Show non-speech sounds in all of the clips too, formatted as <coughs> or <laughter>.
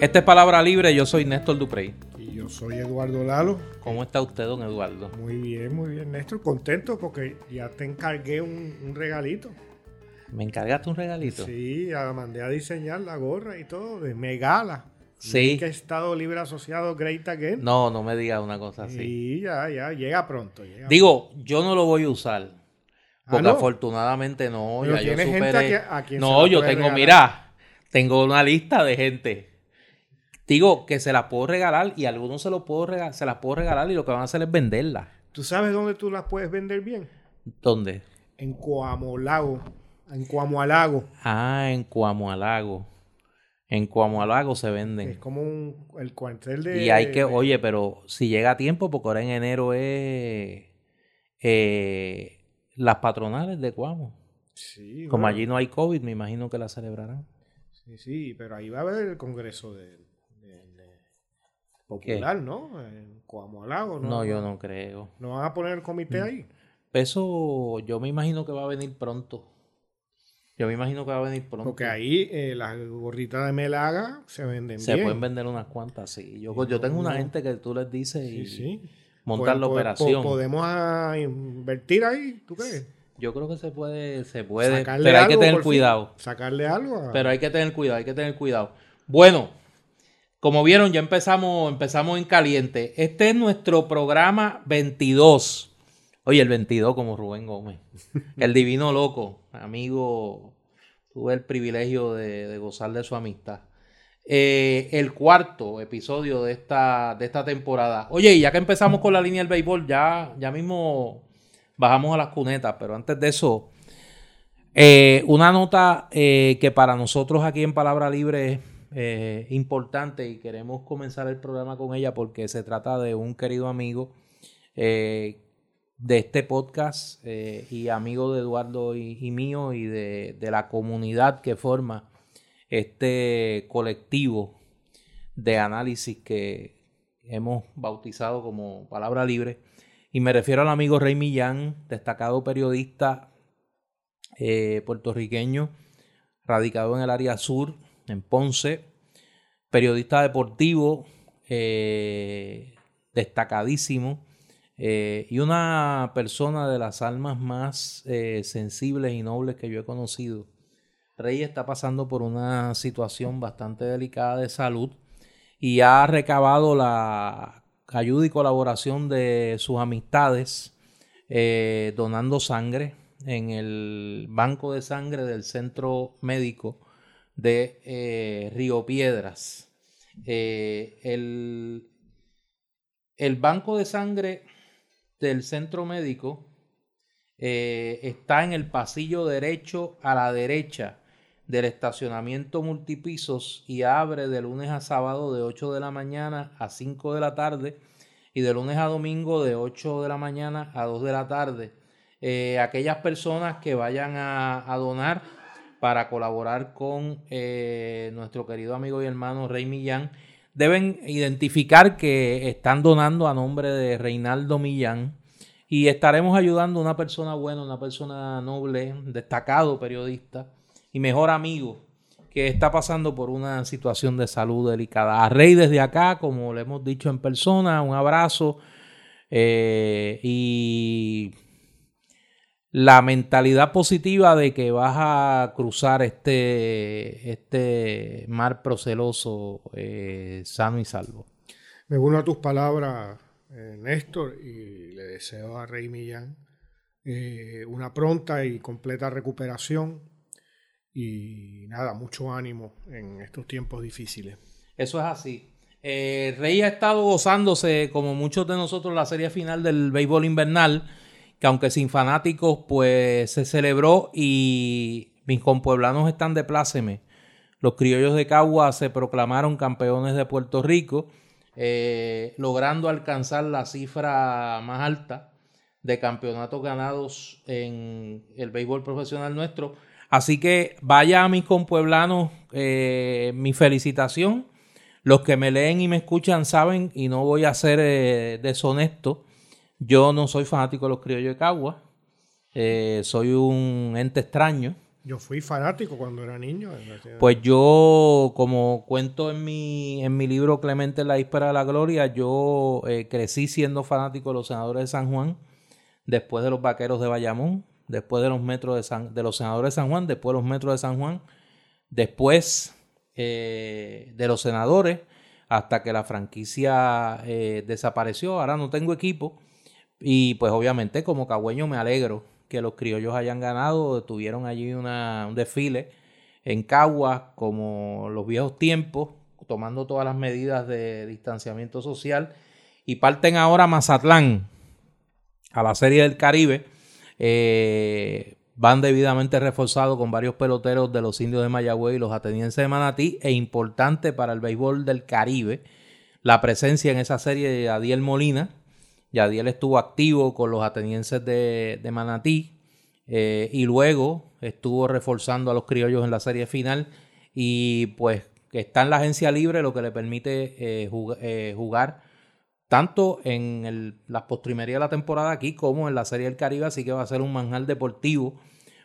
Esta es Palabra Libre, yo soy Néstor Duprey. Y yo soy Eduardo Lalo. ¿Cómo está usted, don Eduardo? Muy bien, muy bien, Néstor. Contento porque ya te encargué un, un regalito. ¿Me encargaste un regalito? Sí, ya mandé a diseñar la gorra y todo de Megala. Sí. Que Estado Libre Asociado Great Again. No, no me digas una cosa así. Sí, ya, ya, llega pronto. llega Digo, yo no lo voy a usar. Ah, Porque ¿no? afortunadamente no, Pero ya yo tiene gente superé. a quien- a quien no, yo tengo, regalar. mira, tengo una lista de gente. Digo que se las puedo regalar y algunos se, lo puedo rega- se las puedo regalar y lo que van a hacer es venderlas. ¿Tú sabes dónde tú las puedes vender bien? ¿Dónde? En Coamolago. En Coamualago. Ah, en Cuamualago. En Cuamualago se que Es venden. como un, el cuartel de. Y hay que, oye, pero si llega a tiempo, porque ahora en enero es eh, las patronales de Cuamo. Sí, Como bueno. allí no hay COVID, me imagino que la celebrarán. Sí, sí, pero ahí va a haber el congreso de popular, ¿no? En Coamolago, ¿no? No, yo no creo. ¿No van a poner el comité ahí? Eso yo me imagino que va a venir pronto. Yo me imagino que va a venir pronto. Porque ahí eh, las gorritas de Melaga se venden Se bien. pueden vender unas cuantas, sí. Yo, yo tengo una gente que tú les dices Sí, y sí. montan Pues- la pues- operación. podemos ah, invertir ahí, ¿tú crees? Yo creo que se puede, se puede, Sacarle pero hay que tener fin. cuidado. Sacarle algo. a- Pero hay que tener cuidado, hay que tener cuidado. Bueno, como vieron, ya empezamos, empezamos en caliente. Este es nuestro programa 22. Oye, el 22 como Rubén Gómez. <laughs> El divino loco, amigo. Tuve el privilegio de, de gozar de su amistad. Eh, el cuarto episodio de esta, de esta temporada. Oye, y ya que empezamos con la línea del béisbol, ya, ya mismo bajamos a las cunetas, pero antes de eso, eh, una nota eh, que para nosotros aquí en Palabra Libre es eh, importante y queremos comenzar el programa con ella porque se trata de un querido amigo eh, de este podcast eh, y amigo de Eduardo y, y mío y de, de la comunidad que forma este colectivo de análisis que hemos bautizado como Palabra Libre. Y me refiero al amigo Rey Millán, destacado periodista puertorriqueño, radicado en el área sur, en Ponce, periodista deportivo, eh, destacadísimo, eh, y una persona de las almas más eh, sensibles y nobles que yo he conocido. Rey está pasando por una situación bastante delicada de salud y ha recabado la ayuda y colaboración de sus amistades donando sangre en el banco de sangre del centro médico de eh, Río Piedras. Eh, el, el banco de sangre del centro médico eh, está en el pasillo derecho a la derecha del estacionamiento multipisos y abre de lunes a sábado de 8 de la mañana a 5 de la tarde y de lunes a domingo de 8 de la mañana a 2 de la tarde. Aquellas personas que vayan a, a donar para colaborar con eh, nuestro querido amigo y hermano Rey Millán deben identificar que están donando a nombre de Reinaldo Millán y estaremos ayudando a una persona buena, una persona noble, destacado periodista y mejor amigo que está pasando por una situación de salud delicada. A Rey desde acá, como le hemos dicho en persona, un abrazo eh, y la mentalidad positiva de que vas a cruzar este, este mar proceloso eh, sano y salvo. Me uno a tus palabras, eh, Néstor, y le deseo a Rey Millán eh, una pronta y completa recuperación y nada, mucho ánimo en estos tiempos difíciles. Eso es así. Rey ha estado gozándose, como muchos de nosotros, la serie final del béisbol invernal, que aunque sin fanáticos, pues se celebró y mis compueblanos están de pláceme. Los criollos de Cagua se proclamaron campeones de Puerto Rico, eh, logrando alcanzar la cifra más alta de campeonatos ganados en el béisbol profesional nuestro. Así que vaya a mis compueblanos eh, mi felicitación. Los que me leen y me escuchan saben, y no voy a ser eh, deshonesto, yo no soy fanático de los criollos de Cagua. Eh, soy un ente extraño Yo fui fanático cuando era niño. Pues yo, como cuento en mi, en mi libro Clemente la Víspera de la Gloria, yo eh, crecí siendo fanático de los senadores de San Juan, después de los vaqueros de Bayamón, después de los metros de San, de los senadores de San Juan, después de los metros de San Juan, después eh, de los senadores, hasta que la franquicia eh, desapareció. Ahora no tengo equipo. Y pues obviamente como cagüeño me alegro que los criollos hayan ganado. Tuvieron allí una, un desfile en Caguas como los viejos tiempos, tomando todas las medidas de distanciamiento social. Y parten ahora a Mazatlán, a la Serie del Caribe. Eh, van debidamente reforzados con varios peloteros de los indios de Mayagüez y los atenienses de Manatí e importante para el béisbol del Caribe la presencia en esa serie de Adiel Molina. Yadiel estuvo activo con los atenienses de, Manatí eh, y luego estuvo reforzando a los criollos en la serie final y pues está en la agencia libre lo que le permite eh, eh, jugar tanto en las postrimerías de la temporada aquí como en la Serie del Caribe, así que va a ser un manjar deportivo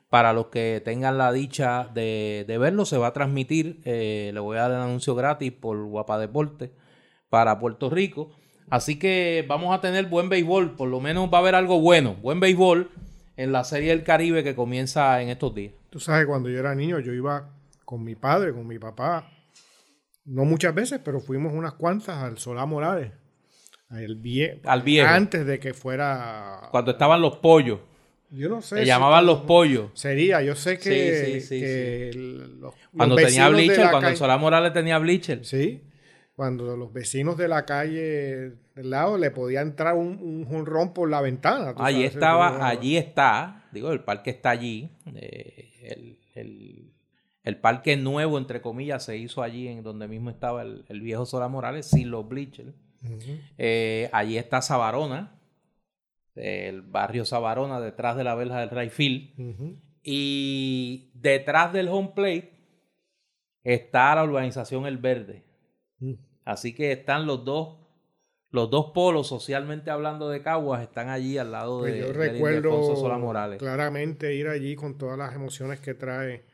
para los que tengan la dicha de, verlo. Se va a transmitir, eh, le voy a dar el anuncio gratis por Guapa Deporte para Puerto Rico. Así que vamos a tener buen béisbol, por lo menos va a haber algo bueno, buen béisbol en la Serie del Caribe que comienza en estos días. Tú sabes, cuando yo era niño, yo iba con mi padre, con mi papá, no muchas veces, pero fuimos unas cuantas al Solá Morales al viejo. Antes de que fuera. Cuando estaban los pollos. Yo no sé. Se llamaban los pollos. Sería, yo sé que. cuando tenía Bleacher, cuando el Solá Morales tenía Bleacher. Sí. Cuando los vecinos de la calle del lado le podía entrar un, un por la ventana. Allí estaba, allí está, digo, el parque está allí. Eh, el, parque nuevo, entre comillas, se hizo allí en donde mismo estaba el, el viejo Solá Morales, sin los bleachers. Eh, allí está Sabarona, el barrio Sabarona, detrás de la verja del Rayfield. Y detrás del home plate está la urbanización El Verde. Mm. Así que están los dos, los dos polos socialmente hablando de Caguas, están allí al lado pues de, yo recuerdo Sola Morales. Claramente ir allí con todas las emociones que trae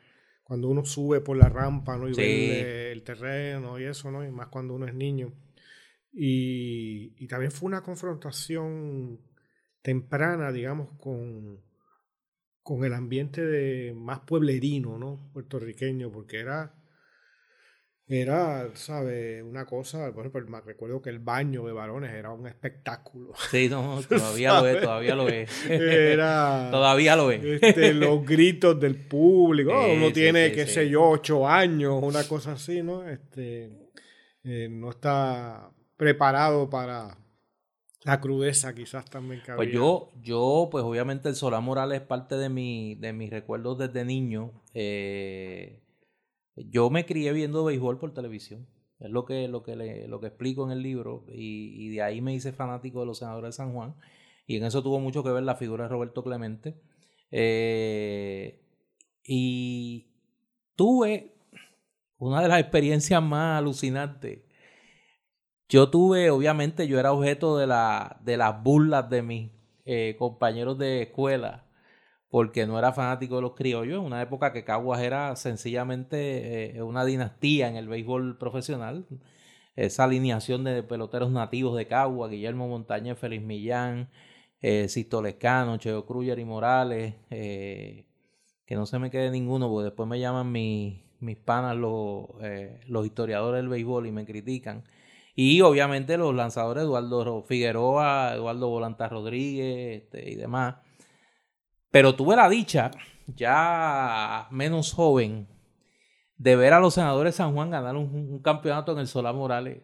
cuando uno sube por la rampa, ¿no? Y ve el terreno y eso, ¿no? Y más cuando uno es niño. Y, también fue una confrontación temprana, digamos, con, con el ambiente de más pueblerino, ¿no? Puertorriqueño, porque era, era, ¿sabes? Una cosa, por ejemplo, me recuerdo que el baño de varones era un espectáculo. Sí, no, <laughs> todavía lo es, todavía lo es. Era, <laughs> todavía lo es. Este, los gritos del público, uno tiene, qué sé yo, ocho años, una cosa así, ¿no? Este, eh, no está preparado para la crudeza quizás también que Pues yo, yo, pues obviamente el Solá Morales es parte de, mi, de mis recuerdos desde niño. Eh, yo me crié viendo béisbol por televisión. Es lo que, lo que, lo que explico en el libro. Y, de ahí me hice fanático de los senadores de San Juan. Y en eso tuvo mucho que ver la figura de Roberto Clemente. Eh, y tuve una de las experiencias más alucinantes yo tuve, obviamente, yo era objeto de, la, de las burlas de mis eh, compañeros de escuela, porque no era fanático de los criollos, en una época que Caguas era sencillamente eh, una dinastía en el béisbol profesional. Esa alineación de peloteros nativos de Caguas, Guillermo Montañez, Félix Millán, eh, Lescano, Cheo Cruyer y Morales, eh, que no se me quede ninguno, porque después me llaman mis, mis panas los, los historiadores del béisbol y me critican. Y obviamente los lanzadores Eduardo Figueroa, Eduardo Volanta Rodríguez este, y demás. Pero tuve la dicha, ya menos joven, de ver a los senadores San Juan ganar un, campeonato en el Solá Morales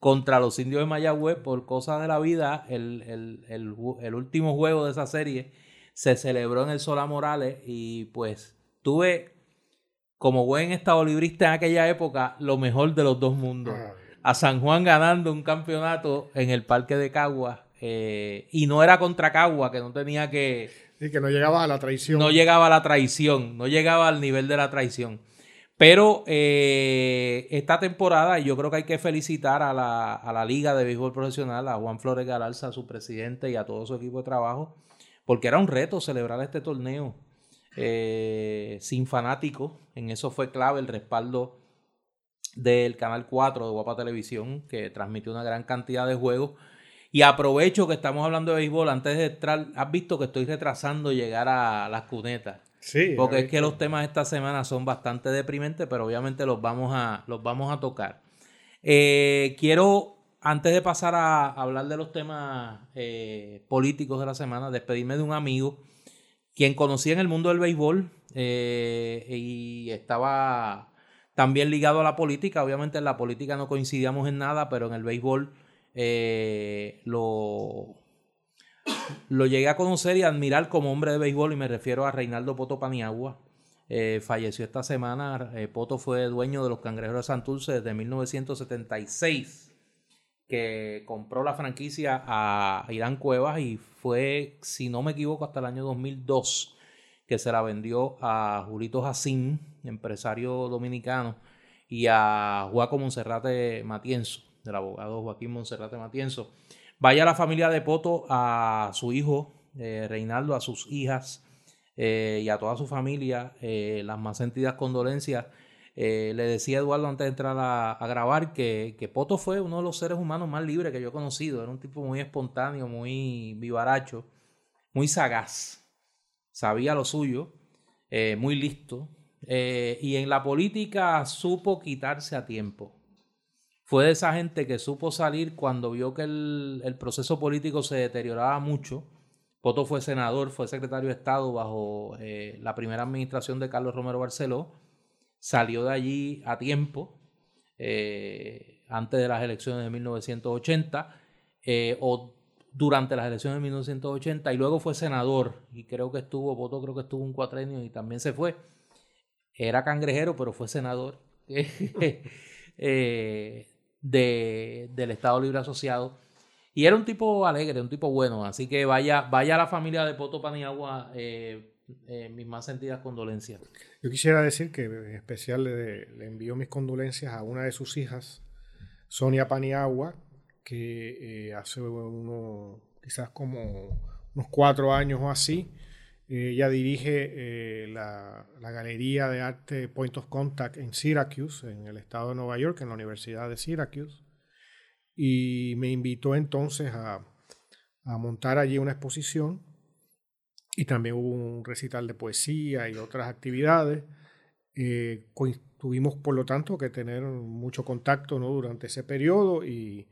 contra los indios de Mayagüez por cosas de la vida. El, el, último juego de esa serie se celebró en el Solá Morales y pues tuve como buen estado librista en aquella época lo mejor de los dos mundos. Ah, a San Juan ganando un campeonato en el Parque de Cagua. Eh, y no era contra Cagua, que no tenía que... Y que no llegaba a la traición. No llegaba a la traición, no llegaba al nivel de la traición. Pero eh, esta temporada, yo creo que hay que felicitar a la, a la Liga de Béisbol Profesional, a Juan Flores Galarza, a su presidente y a todo su equipo de trabajo, porque era un reto celebrar este torneo. eh, sin fanáticos. En eso fue clave el respaldo del Canal 4 de Guapa Televisión, que transmitió una gran cantidad de juegos. Y aprovecho que estamos hablando de béisbol, antes de entrar, has visto que estoy retrasando llegar a las cunetas. Sí. Porque es que los temas esta semana son bastante deprimentes, pero obviamente los vamos a, los vamos a tocar. Eh, quiero, antes de pasar a hablar de los temas eh, políticos de la semana, despedirme de un amigo quien conocí en el mundo del béisbol eh, y estaba también ligado a la política. Obviamente en la política no coincidíamos en nada, pero en el béisbol lo, lo llegué a conocer y admirar como hombre de béisbol y me refiero a Reinaldo Poto Paniagua. Eh, falleció esta semana. Eh, Poto fue dueño de los Cangrejeros de Santurce desde 1976, que compró la franquicia a Irán Cuevas y fue, si no me equivoco, hasta el año 2002 que se la vendió a Julito Jacín, empresario dominicano, y a Juaco Monserrate Matienzo, del abogado Joaquín Monserrate Matienzo. Vaya la familia de Poto a su hijo eh, Reinaldo, a sus hijas eh, y a toda su familia eh, las más sentidas condolencias. le decía Eduardo antes de entrar a, grabar que, que, Poto fue uno de los seres humanos más libres que yo he conocido. Era un tipo muy espontáneo, muy vivaracho, muy sagaz. Sabía lo suyo, muy listo. y en la política supo quitarse a tiempo fue de esa gente que supo salir cuando vio que el, proceso político se deterioraba mucho. Poto fue senador, fue secretario de Estado bajo eh, la primera administración de Carlos Romero Barceló. Salió de allí a tiempo, eh, antes de las elecciones de 1980, eh, o durante las elecciones de 1980, y luego fue senador, y creo que estuvo, Poto creo que estuvo un cuatrenio y también se fue. Era cangrejero, pero fue senador. <laughs> de, del Estado Libre Asociado. Y era un tipo alegre, un tipo bueno. Así que vaya, vaya a la familia de Poto Paniagua, eh, eh, mis más sentidas condolencias. Yo quisiera decir que en especial le, envío mis condolencias a una de sus hijas, Sonia Paniagua, que eh, hace uno, quizás como unos cuatro años o así, ella dirige eh, la, Galería de Arte Point of Contact en Syracuse, en el estado de Nueva York, en la Universidad de Syracuse. Y me invitó entonces a, montar allí una exposición. Y también hubo un recital de poesía y otras actividades. Eh, tuvimos, por lo tanto, que tener mucho contacto ¿no? durante ese periodo y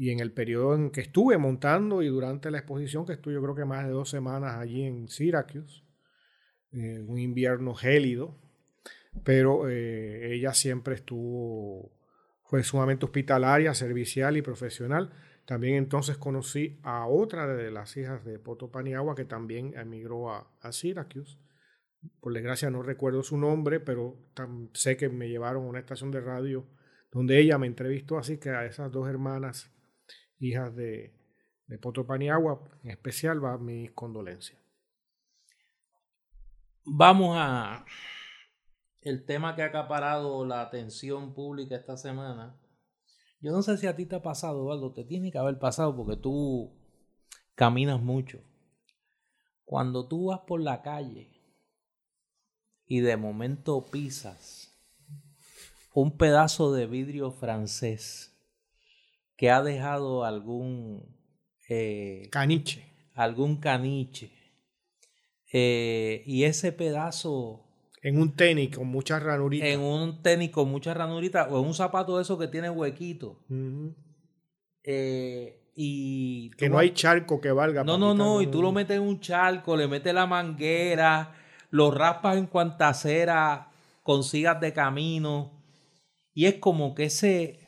y en el periodo en que estuve montando y durante la exposición, que estuve yo creo que más de dos semanas allí en Syracuse, eh, un invierno gélido, pero eh, ella siempre estuvo, fue sumamente hospitalaria, servicial y profesional. También entonces conocí a otra de las hijas de Poto Paniagua que también emigró a, a Syracuse. Por desgracia no recuerdo su nombre, pero sé que me llevaron a una estación de radio donde ella me entrevistó, así que a esas dos hermanas hijas de, de Poto Paniagua, en especial va mis condolencias. Vamos a el tema que ha acaparado la atención pública esta semana. Yo no sé si a ti te ha pasado, Eduardo, te tiene que haber pasado porque tú caminas mucho. Cuando tú vas por la calle y de momento pisas un pedazo de vidrio francés que ha dejado algún... Eh, caniche. Algún caniche. Eh, y ese pedazo... En un tenis con muchas ranuritas. En un tenis con muchas ranuritas o en un zapato de esos que tiene huequito. Eh, y que no hay charco que valga. No, no, no. Y tú lo metes en un charco, le metes la manguera, lo raspas en cuanta cera consigas de camino. Y es como que ese,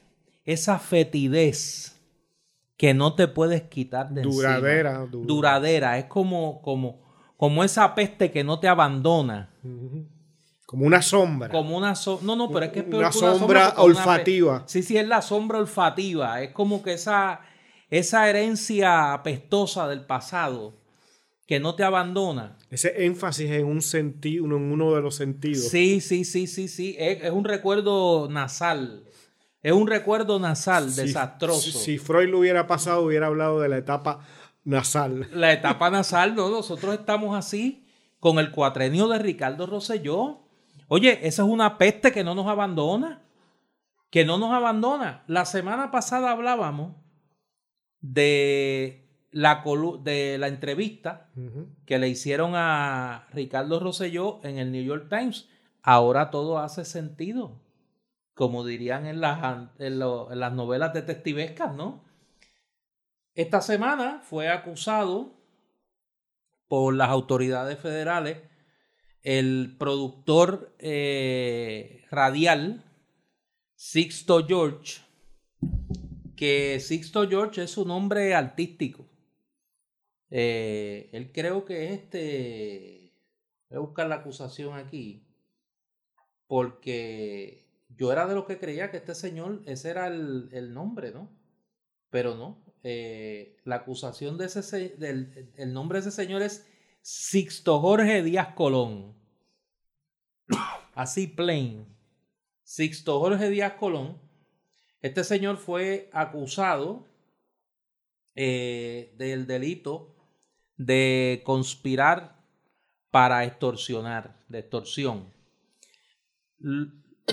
esa fetidez que no te puedes quitar de duradera, encima. Duradera. Es como, como, como esa peste que no te abandona. Como una sombra. Como una sombra. No, no, pero es que es peor una, sombra, olfativa. Sí, sí, es la sombra olfativa. Es como que esa, esa herencia apestosa del pasado que no te abandona. Ese énfasis en un sentido, en uno de los sentidos. Sí, sí, sí, sí, sí. es un recuerdo nasal. Es un recuerdo nasal desastroso. Si, Freud lo hubiera pasado, hubiera hablado de la etapa nasal. La etapa nasal, no, nosotros estamos así con el cuatrenio de Ricardo Rosselló. Oye, esa es una peste que no nos abandona, que no nos abandona. La semana pasada hablábamos de la, de la entrevista que le hicieron a Ricardo Rosselló en el New York Times. Ahora todo hace sentido, como dirían en las, en las novelas detectivescas, ¿no? Esta semana fue acusado por las autoridades federales el productor eh, radial Sixto George, que Sixto George es su nombre artístico. Eh, él creo que es este, voy a buscar la acusación aquí, porque yo era de los que creía que este señor, ese era el, el nombre, ¿no? Pero no, eh, la acusación de ese, del el nombre de ese señor es Sixto Jorge Díaz Colón. Así plain. Sixto Jorge Díaz Colón. Este señor fue acusado eh, del delito de conspirar para extorsionar, de extorsión.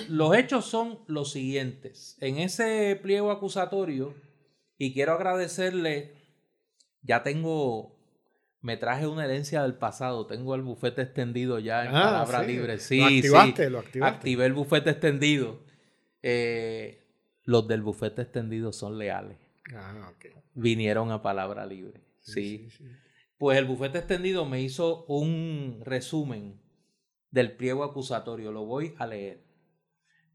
Los hechos son los siguientes. En ese pliego acusatorio, y quiero agradecerle, ya tengo, me traje una herencia del pasado, tengo el bufete extendido ya en ah, palabra libre. Sí, lo activaste, lo activaste. Activé el bufete extendido. Eh, los del bufete extendido son leales. Ah, ok. Vinieron a palabra libre. Sí, Pues el bufete extendido me hizo un resumen del pliego acusatorio. Lo voy a leer.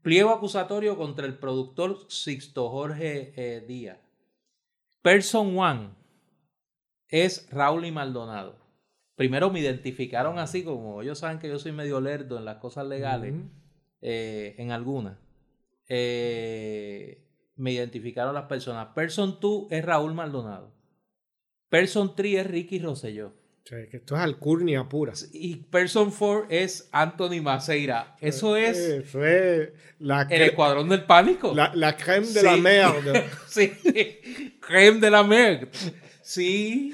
Pliego acusatorio contra el productor Sixto Jorge eh, Díaz Person One es Raúl y Maldonado. Primero me identificaron así, como ellos saben que yo soy medio lerdo en las cosas legales, eh, en algunas. Eh, me identificaron las personas. Person 2 es Raúl Maldonado. Person 3 es Ricky Rosselló. O sea, que esto es alcurnia pura. Y Person 4 es Anthony Maceira. Eso es. Eso es la el escuadrón del pánico. La, la creme de la merde. <laughs> sí, creme de la merde. Sí.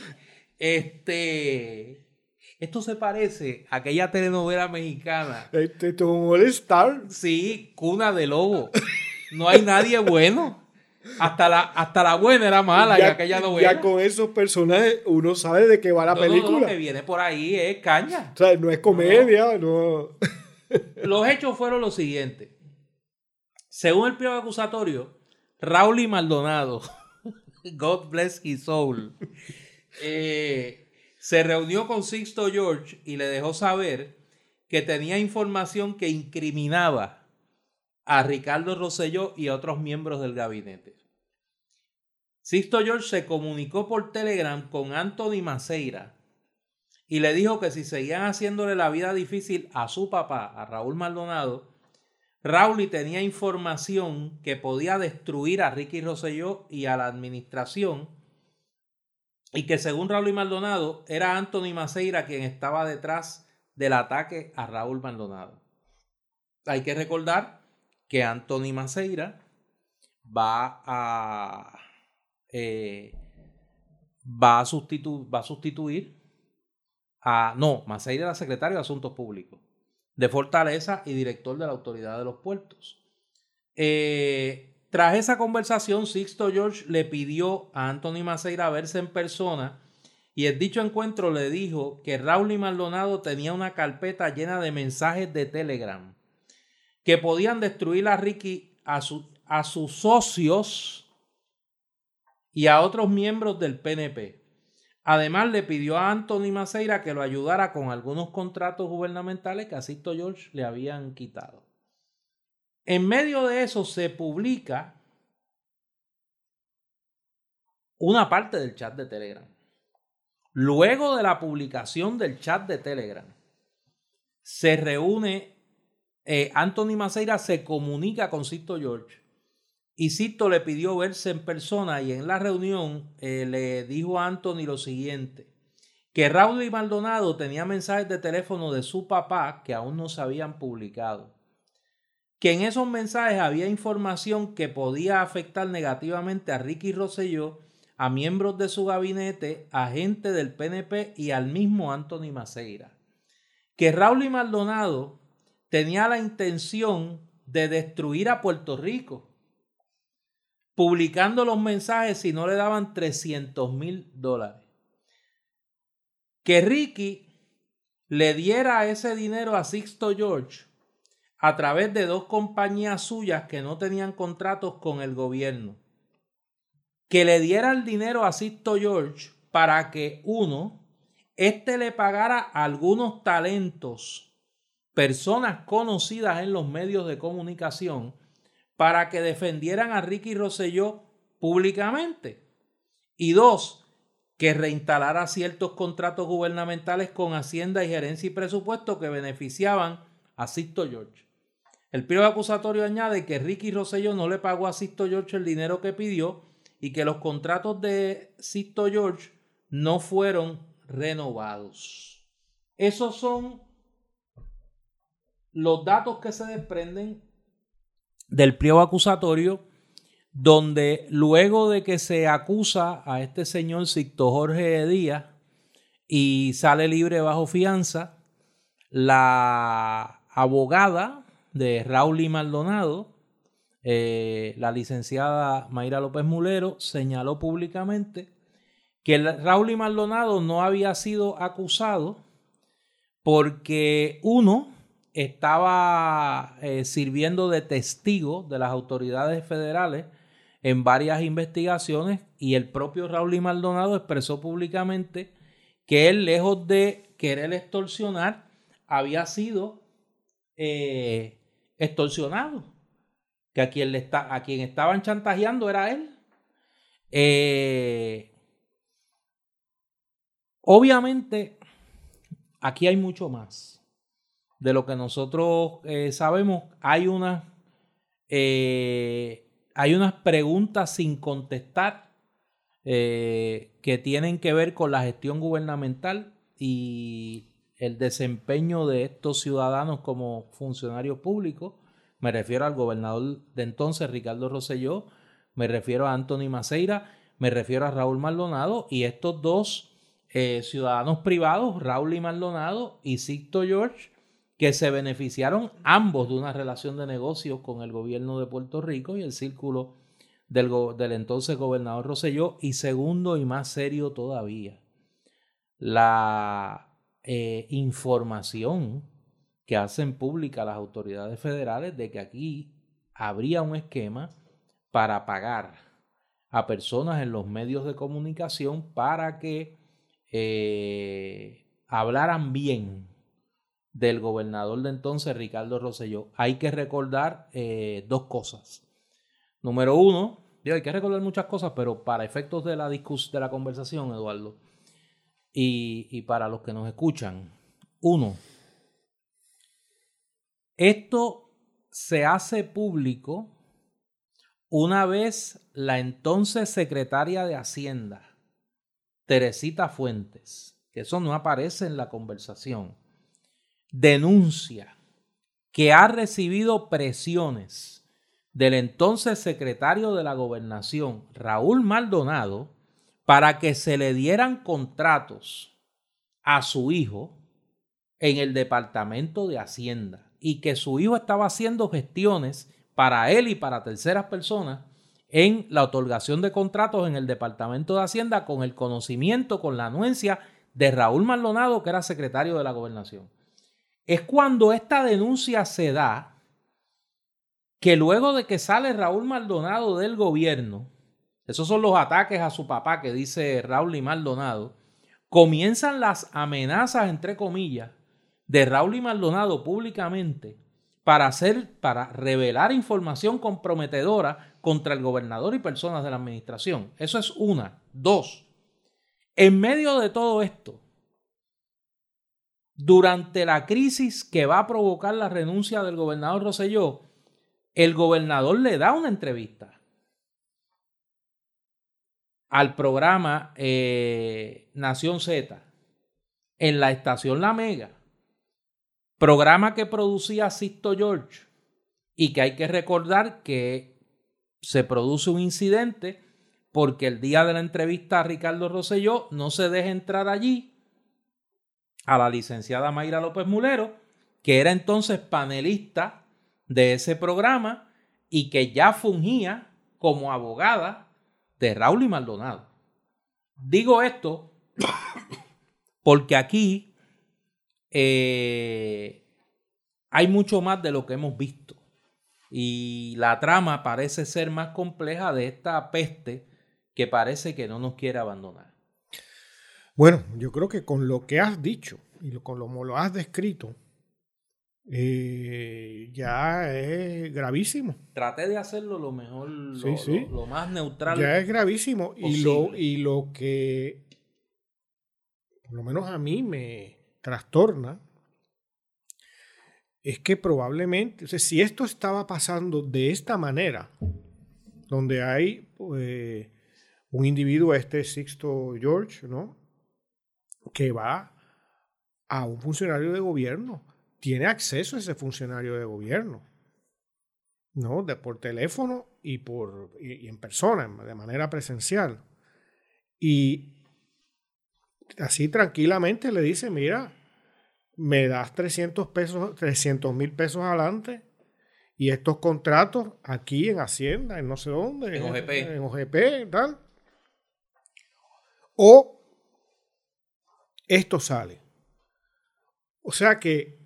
Este. Esto se parece a aquella telenovela mexicana. Este es un. Sí, cuna de lobo. No hay nadie bueno. Hasta la, hasta la buena era mala ya, y aquella novela. Ya con esos personajes uno sabe de qué va la película. lo que viene por ahí es caña. O sea, no es comedia, no. <laughs> Los hechos fueron los siguientes. Según el pliego acusatorio, Raúl y Maldonado, <laughs> God bless his soul, eh, se reunió con Sixto George y le dejó saber que tenía información que incriminaba a Ricardo Rosselló y a otros miembros del gabinete. Sixto George se comunicó por Telegram con Anthony Maceira y le dijo que si seguían haciéndole la vida difícil a su papá, a Raúl Maldonado, Raúl tenía información que podía destruir a Ricky Rosselló y a la administración y que según Raúl Maldonado era Anthony Maceira quien estaba detrás del ataque a Raúl Maldonado. Hay que recordar que Anthony Maceira va a, eh, va, a va a sustituir a, no, Maceira era secretario de Asuntos Públicos de Fortaleza y director de la Autoridad de los Puertos. Eh, tras esa conversación, Sixto George le pidió a Anthony Maceira verse en persona y el dicho encuentro le dijo que Raúl y Maldonado tenía una carpeta llena de mensajes de Telegram que podían destruir a Ricky, a, a sus socios y a otros miembros del PNP. Además, le pidió a Anthony Maceira que lo ayudara con algunos contratos gubernamentales que a Sisto George le habían quitado. En medio de eso se publica una parte del chat de Telegram. Luego de la publicación del chat de Telegram, se reúne eh, Anthony Maceira se comunica con Sisto George. Y Sisto le pidió verse en persona y en la reunión eh, le dijo a Anthony lo siguiente, que Raúl y Maldonado tenía mensajes de teléfono de su papá que aún no se habían publicado, que en esos mensajes había información que podía afectar negativamente a Ricky Rosselló, a miembros de su gabinete, a gente del PNP y al mismo Anthony Maceira. Que Raúl y Maldonado tenía la intención de destruir a Puerto Rico, publicando los mensajes si no le daban 300 mil dólares. Que Ricky le diera ese dinero a Sixto George a través de dos compañías suyas que no tenían contratos con el gobierno. Que le diera el dinero a Sixto George para que uno, éste le pagara algunos talentos, personas conocidas en los medios de comunicación, para que defendieran a Ricky Rosselló públicamente. Y dos, que reinstalara ciertos contratos gubernamentales con Hacienda y Gerencia y Presupuesto que beneficiaban a Sisto George. El pliego acusatorio añade que Ricky Rosselló no le pagó a Sisto George el dinero que pidió y que los contratos de Sisto George no fueron renovados. Esos son los datos que se desprenden del pliego acusatorio, donde luego de que se acusa a este señor Sicto Jorge Díaz y sale libre bajo fianza, la abogada de Raúl y Maldonado, eh, la licenciada Mayra López Mulero, señaló públicamente que Raúl y Maldonado no había sido acusado porque uno, estaba eh, sirviendo de testigo de las autoridades federales en varias investigaciones y el propio Raúl y Maldonado expresó públicamente que él, lejos de querer extorsionar, había sido eh, extorsionado, que a quien, le está, a quien estaban chantajeando era él. Eh, obviamente, aquí hay mucho más de lo que nosotros eh, sabemos, hay, una, eh, hay unas preguntas sin contestar eh, que tienen que ver con la gestión gubernamental y el desempeño de estos ciudadanos como funcionarios públicos. Me refiero al gobernador de entonces, Ricardo Rosselló, me refiero a Anthony Maceira, me refiero a Raúl Maldonado y estos dos ciudadanos privados, Raúl y Maldonado y Sixto George, que se beneficiaron ambos de una relación de negocios con el gobierno de Puerto Rico y el círculo del, entonces gobernador Roselló. Y segundo y más serio todavía, la eh, información que hacen pública las autoridades federales de que aquí habría un esquema para pagar a personas en los medios de comunicación para que eh, hablaran bien del gobernador de entonces, Ricardo Rosselló. Hay que recordar eh, dos cosas. Número uno, hay que recordar muchas cosas, pero para efectos de la, de la conversación, Eduardo, y, y para los que nos escuchan, uno, esto se hace público una vez la entonces secretaria de Hacienda, Teresita Fuentes, que eso no aparece en la conversación, denuncia que ha recibido presiones del entonces secretario de la gobernación, Raúl Maldonado, para que se le dieran contratos a su hijo en el Departamento de Hacienda y que su hijo estaba haciendo gestiones para él y para terceras personas en la otorgación de contratos en el Departamento de Hacienda con el conocimiento, con la anuencia de Raúl Maldonado, que era secretario de la gobernación es cuando esta denuncia se da que luego de que sale Raúl Maldonado del gobierno, esos son los ataques a su papá que dice Raúl y Maldonado, comienzan las amenazas, entre comillas, de Raúl y Maldonado públicamente para hacer, para revelar información comprometedora contra el gobernador y personas de la administración. Eso es una. Dos. En medio de todo esto, durante la crisis que va a provocar la renuncia del gobernador Roselló, el gobernador le da una entrevista al programa eh, Nación Z en la estación La Mega, programa que producía Sisto George y que hay que recordar que se produce un incidente porque el día de la entrevista a Ricardo Rosselló no se deja entrar allí a la licenciada Mayra López Mulero, que era entonces panelista de ese programa y que ya fungía como abogada de Raúl y Maldonado. Digo esto <coughs> porque aquí eh, hay mucho más de lo que hemos visto y la trama parece ser más compleja de esta peste que parece que no nos quiere abandonar. Bueno, yo creo que con lo que has dicho y con lo lo has descrito, eh, ya es gravísimo. Traté de hacerlo lo mejor, lo, más neutral. Ya es gravísimo. Y lo, y lo que, por lo menos a mí, me trastorna es que probablemente, si esto estaba pasando de esta manera, donde hay pues, un individuo, este Sixto George, ¿no? Que va a un funcionario de gobierno tiene acceso a ese funcionario de gobierno, ¿no? De, por teléfono y, por, y, en persona, de manera presencial. Y así tranquilamente le dice, mira, me das 300 pesos, 300 mil pesos adelante y estos contratos aquí en Hacienda, en no sé dónde, en OGP, en OGP, tal. O esto sale. O sea que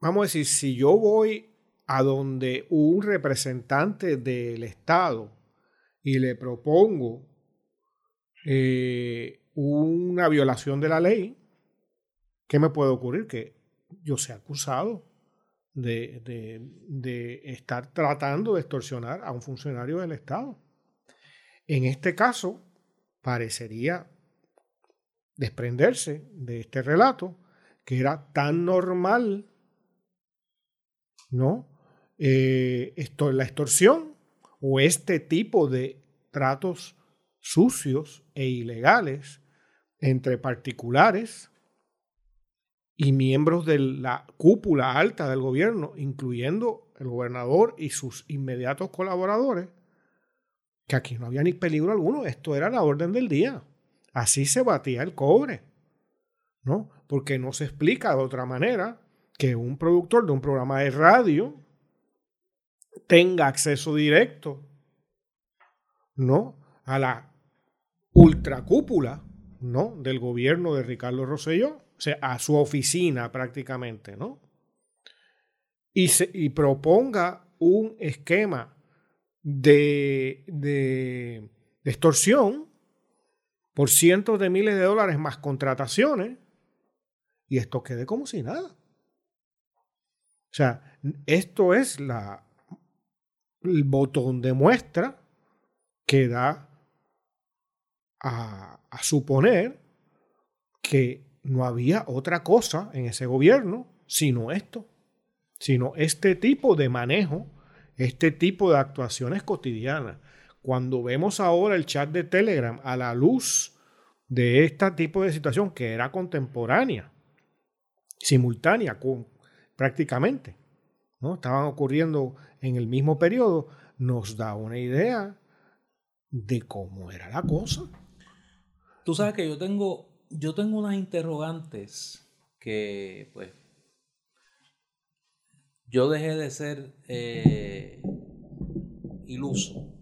vamos a decir, si yo voy a donde un representante del Estado y le propongo eh, una violación de la ley, ¿qué me puede ocurrir? Que yo sea acusado de, de, estar tratando de extorsionar a un funcionario del Estado. En este caso, parecería desprenderse de este relato que era tan normal ¿no? Eh, esto, la extorsión o este tipo de tratos sucios e ilegales entre particulares y miembros de la cúpula alta del gobierno, incluyendo el gobernador y sus inmediatos colaboradores, que aquí no había ni peligro alguno, esto era la orden del día. Así se batía el cobre, ¿no? Porque no se explica de otra manera que un productor de un programa de radio tenga acceso directo, ¿no? A la ultracúpula, ¿no? Del gobierno de Ricardo Rosselló, o sea, a su oficina prácticamente, ¿no? Y, se, y proponga un esquema de, de, de extorsión por cientos de miles de dólares más contrataciones y esto quede como si nada. O sea, esto es la, el botón de muestra que da a, a suponer que no había otra cosa en ese gobierno sino esto, sino este tipo de manejo, este tipo de actuaciones cotidianas. Cuando vemos ahora el chat de Telegram a la luz de este tipo de situación que era contemporánea, simultánea, con, prácticamente, ¿no? Estaban ocurriendo en el mismo periodo, nos da una idea de cómo era la cosa. Tú sabes que yo tengo, yo tengo unas interrogantes que, pues, yo dejé de ser eh, iluso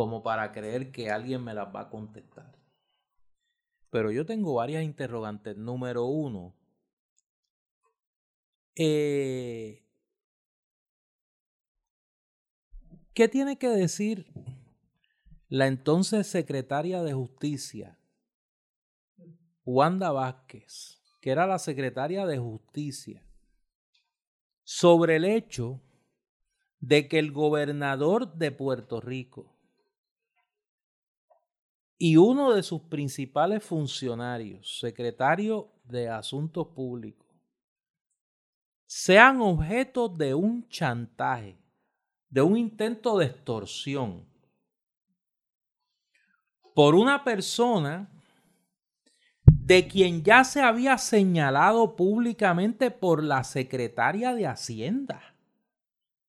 como para creer que alguien me las va a contestar. Pero yo tengo varias interrogantes. Número uno, eh, ¿Qué tiene que decir la entonces secretaria de Justicia, Wanda Vázquez, que era la secretaria de Justicia, sobre el hecho de que el gobernador de Puerto Rico y uno de sus principales funcionarios, secretario de Asuntos Públicos, sean objeto de un chantaje, de un intento de extorsión por una persona de quien ya se había señalado públicamente por la secretaria de Hacienda,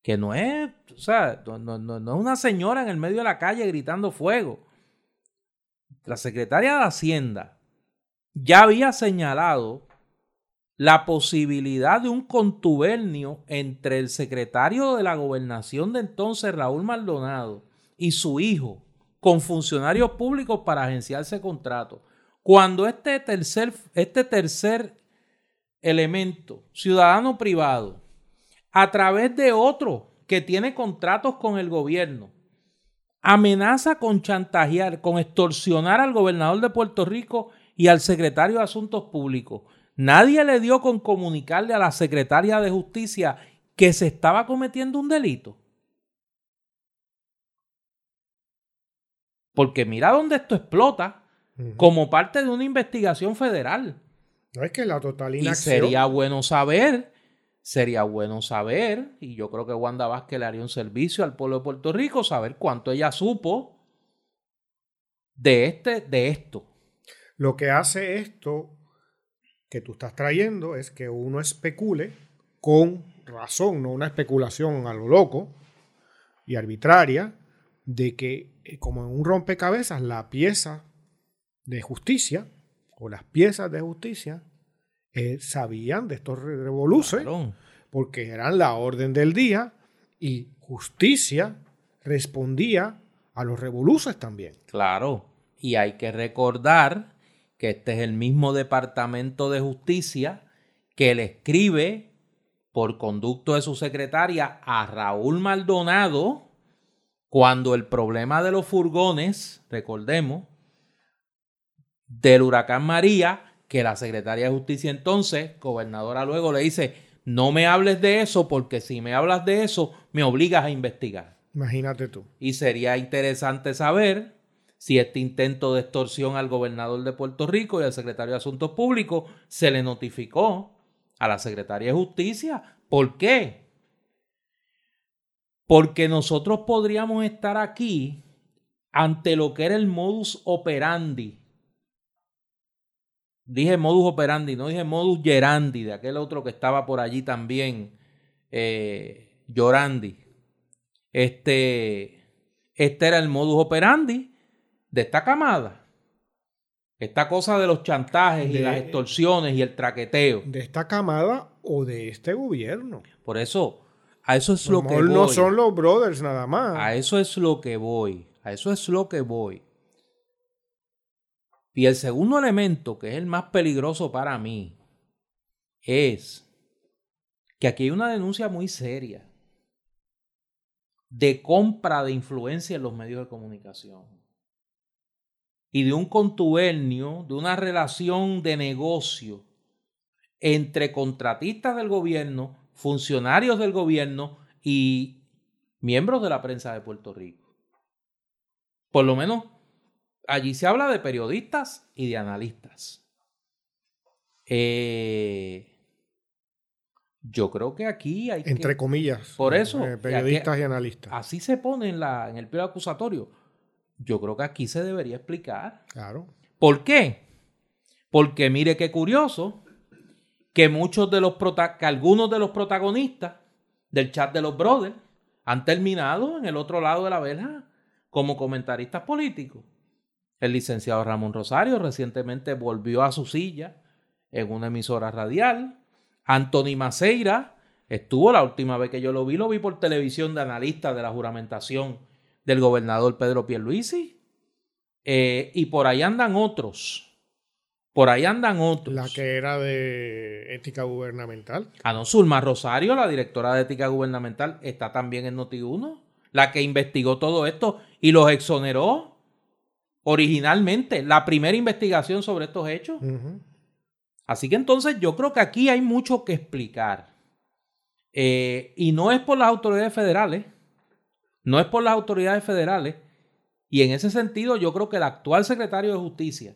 que no es, o sea, no, no es una señora en el medio de la calle gritando fuego. La secretaria de Hacienda ya había señalado la posibilidad de un contubernio entre el secretario de la gobernación de entonces, Raúl Maldonado, y su hijo, con funcionarios públicos para agenciarse contrato. Cuando este tercer, este tercer elemento, ciudadano privado, a través de otro que tiene contratos con el gobierno, amenaza con chantajear, con extorsionar al gobernador de Puerto Rico y al secretario de Asuntos Públicos Nadie le dio con comunicarle a la secretaria de Justicia que se estaba cometiendo un delito. Porque mira dónde esto explota como parte de una investigación federal. No es que la total Y sería bueno saber, sería bueno saber, y yo creo que Wanda Vázquez le haría un servicio al pueblo de Puerto Rico, saber cuánto ella supo de, este, de esto. Lo que hace esto que tú estás trayendo es que uno especule con razón, no una especulación a lo loco y arbitraria, de que eh, como en un rompecabezas la pieza de justicia o las piezas de justicia eh, sabían de estos revoluciones porque eran la orden del día y justicia respondía a los revoluciones también. Claro, y hay que recordar que este es el mismo Departamento de Justicia que le escribe por conducto de su secretaria a Raúl Maldonado cuando el problema de los furgones, recordemos, del huracán María, que la secretaria de Justicia entonces, gobernadora luego le dice, no me hables de eso porque si me hablas de eso, me obligas a investigar. Imagínate tú. Y sería interesante saber si este intento de extorsión al gobernador de Puerto Rico y al secretario de Asuntos Públicos se le notificó a la Secretaría de Justicia. ¿Por qué? Porque nosotros podríamos estar aquí ante lo que era el modus operandi. Dije modus operandi, no dije modus gerandi, de aquel otro que estaba por allí también, eh, llorandi. Este, este era el modus operandi de esta camada, esta cosa de los chantajes y las extorsiones y el traqueteo. De esta camada o de este gobierno. Por eso, a eso es lo, que voy. No son los brothers nada más. A eso es lo que voy. A eso es lo que voy. Y el segundo elemento, que es el más peligroso para mí, es que aquí hay una denuncia muy seria de compra de influencia en los medios de comunicación y de un contubernio, de una relación de negocio entre contratistas del gobierno, funcionarios del gobierno y miembros de la prensa de Puerto Rico. Por lo menos allí se habla de periodistas y de analistas. Eh, yo creo que aquí hay entre comillas por eso eh, periodistas y analistas así se pone en la en el pliego acusatorio yo creo que aquí se debería explicar. Claro. ¿Por qué? Porque mire qué curioso que muchos de los que algunos de los protagonistas del chat de los brothers han terminado en el otro lado de la verja como comentaristas políticos. El licenciado Ramón Rosario recientemente volvió a su silla en una emisora radial. Anthony Maceira estuvo la última vez que yo lo vi, lo vi por televisión de analista de la juramentación del gobernador Pedro Pierluisi. Eh, y por ahí andan otros. Por ahí andan otros. La que era de ética gubernamental. Ah, no, Zulma Rosario, la directora de ética gubernamental, está también en Noti1. La que investigó todo esto y los exoneró originalmente. La primera investigación sobre estos hechos. Así que entonces yo creo que aquí hay mucho que explicar. Eh, y no es por las autoridades federales no es por las autoridades federales. Y en ese sentido yo creo que el actual secretario de Justicia,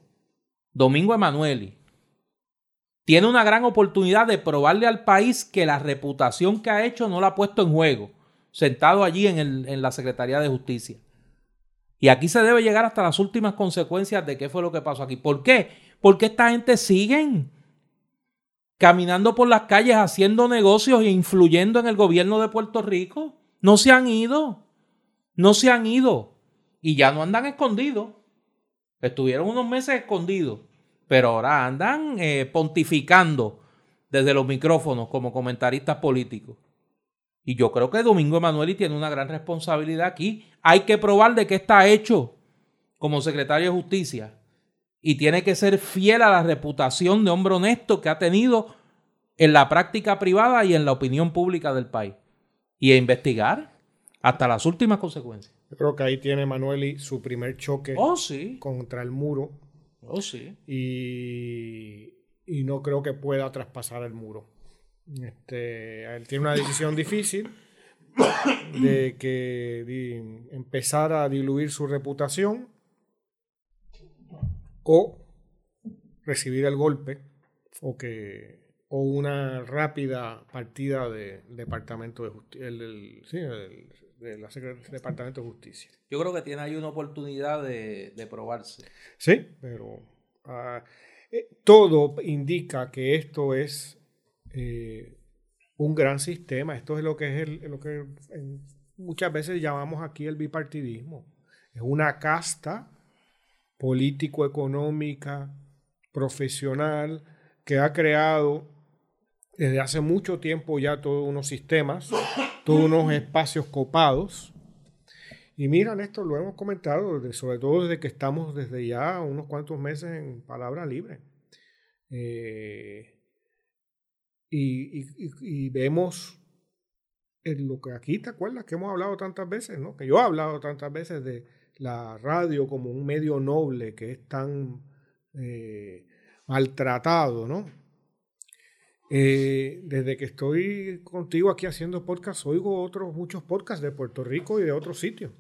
Domingo Emanueli, tiene una gran oportunidad de probarle al país que la reputación que ha hecho no la ha puesto en juego, sentado allí en, en la Secretaría de Justicia. Y aquí se debe llegar hasta las últimas consecuencias de qué fue lo que pasó aquí. ¿Por qué? Porque esta gente siguen caminando por las calles haciendo negocios e influyendo en el gobierno de Puerto Rico. No se han ido no se han ido y ya no andan escondidos. Estuvieron unos meses escondidos, pero ahora andan eh, pontificando desde los micrófonos como comentaristas políticos. Y yo creo que Domingo Emanueli tiene una gran responsabilidad aquí. Hay que probar de qué está hecho como secretario de Justicia. Y tiene que ser fiel a la reputación de hombre honesto que ha tenido en la práctica privada y en la opinión pública del país. Y a investigar hasta las últimas consecuencias. Yo creo que ahí tiene Manueli su primer choque oh, sí. contra el muro. Oh, sí. Y, y no creo que pueda traspasar el muro. Este, él tiene una decisión difícil de que empezar a diluir su reputación o recibir el golpe o que o una rápida partida del departamento de justicia el, sí, departamento de justicia. Yo creo que tiene ahí una oportunidad de, probarse. Sí pero uh, eh, todo indica que esto es eh, un gran sistema. Esto es lo que es lo que muchas veces llamamos aquí el bipartidismo. Es una casta político-económica, profesional, que ha creado desde hace mucho tiempo ya todos unos sistemas, todos unos espacios copados. Y miran esto, lo hemos comentado, sobre todo desde que estamos desde ya unos cuantos meses en palabra libre. Eh, y, vemos en lo que aquí te acuerdas que hemos hablado tantas veces, ¿no? Que yo he hablado tantas veces de la radio como un medio noble que es tan eh, maltratado, ¿no? Eh, desde que estoy contigo aquí haciendo podcast, oigo otros muchos podcasts de Puerto Rico y de otros sitios.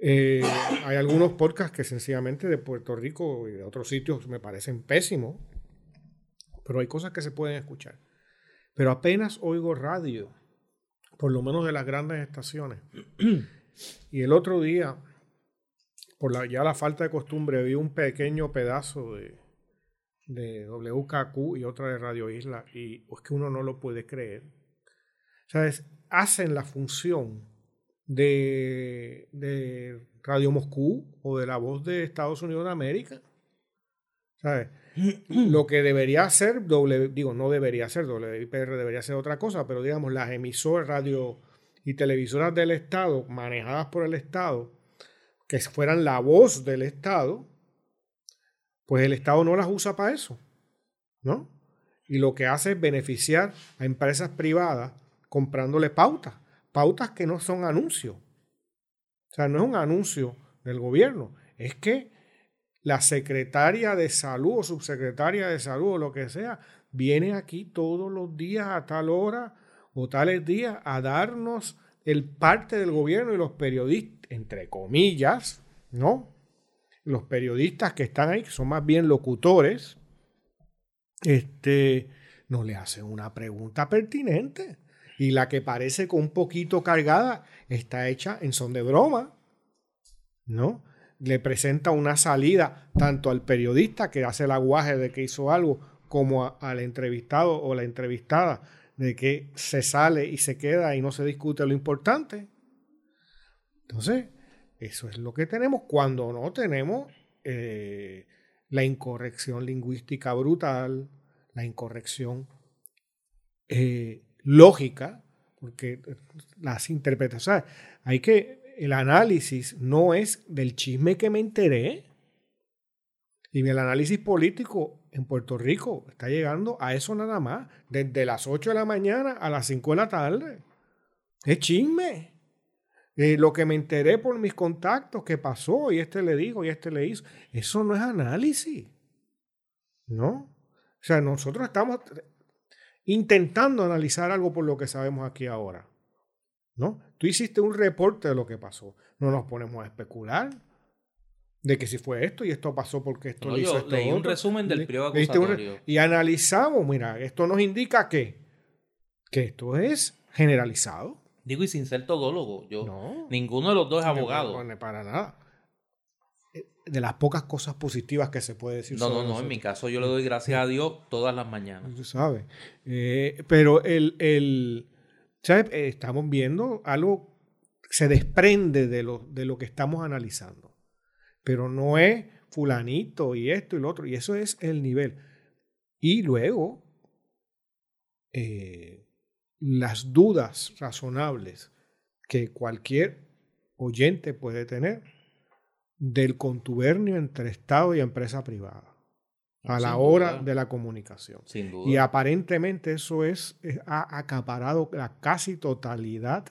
hay algunos podcasts que sencillamente de Puerto Rico y de otros sitios me parecen pésimos pero hay cosas que se pueden escuchar. Pero apenas oigo radio, por lo menos de las grandes estaciones. <clears throat> y el otro día, por la, ya la falta de costumbre, vi un pequeño pedazo de, de WKQ y otra de Radio Isla, y es que uno no lo puede creer. ¿Sabes? Hacen la función de, de Radio Moscú o de la voz de Estados Unidos de América. ¿Sabes? Lo que debería ser, doble, digo, no debería ser, WIPR debería ser otra cosa, pero digamos, las emisoras, radio y televisoras del Estado, manejadas por el Estado, que fueran la voz del Estado, pues el Estado no las usa para eso, ¿no? Y lo que hace es beneficiar a empresas privadas comprándole pautas, pautas que no son anuncios. O sea, no es un anuncio del gobierno, es que la secretaria de salud o subsecretaria de salud o lo que sea, viene aquí todos los días a tal hora o tales días a darnos el parte del gobierno y los periodistas, entre comillas, ¿no? Los periodistas que están ahí, que son más bien locutores, este, no le hacen una pregunta pertinente. Y la que parece con un poquito cargada está hecha en son de broma, ¿no? Le presenta una salida tanto al periodista que hace el aguaje de que hizo algo, como al entrevistado o la entrevistada de que se sale y se queda y no se discute lo importante. Entonces, eso es lo que tenemos cuando no tenemos eh, la incorrección lingüística brutal, la incorrección eh, lógica, porque las interpretaciones, hay que el análisis no es del chisme que me enteré. Y el análisis político en Puerto Rico está llegando a eso nada más, desde las 8 de la mañana a las 5 de la tarde. Es chisme. Eh, lo que me enteré por mis contactos, que pasó, y este le dijo, y este le hizo, eso no es análisis. ¿No? O sea, nosotros estamos intentando analizar algo por lo que sabemos aquí ahora. ¿No? Tú hiciste un reporte de lo que pasó. No nos ponemos a especular de que si fue esto y esto pasó porque esto no, hizo esto. Leí un resumen del periodo acusatorio. y analizamos, mira, esto nos indica que, que esto es generalizado. Digo, y sin ser todólogo, yo no, ninguno de los dos es abogado. No, para nada. Eh, de las pocas cosas positivas que se puede decir. No, no, no, en mi caso yo le doy gracias a Dios todas las mañanas. Tú sabes. Eh, pero el, el, eh, estamos viendo algo se desprende de lo, de lo que estamos analizando. Pero no es fulanito y esto y lo otro. Y eso es el nivel. Y luego, eh, las dudas razonables que cualquier oyente puede tener del contubernio entre Estado y empresa privada a la hora de la comunicación. Sin duda. Y aparentemente eso es, ha acaparado la casi totalidad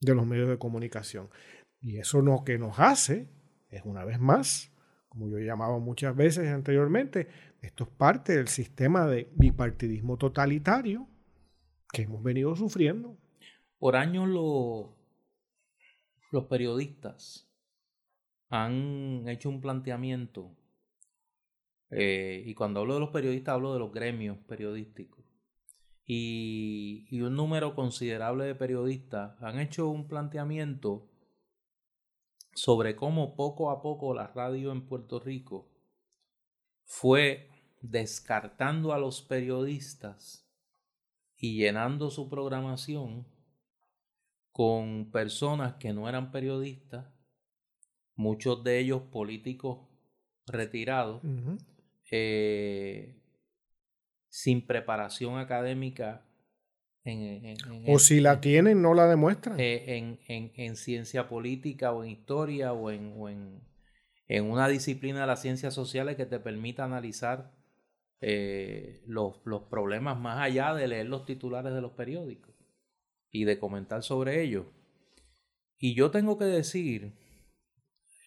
de los medios de comunicación. Y eso lo que nos hace es una vez más, como yo he llamado muchas veces anteriormente, esto es parte del sistema de bipartidismo totalitario que hemos venido sufriendo. Por años los periodistas han hecho un planteamiento, eh, y cuando hablo de los periodistas hablo de los gremios periodísticos, y, y un número considerable de periodistas han hecho un planteamiento sobre cómo poco a poco la radio en Puerto Rico fue descartando a los periodistas y llenando su programación con personas que no eran periodistas, muchos de ellos políticos retirados, eh, sin preparación académica o si la tienen, no la demuestran. Eh, en, en, ciencia política o en historia o, en, o en, una disciplina de las ciencias sociales que te permita analizar eh, los, los, problemas más allá de leer los titulares de los periódicos y de comentar sobre ellos. Y yo tengo que decir,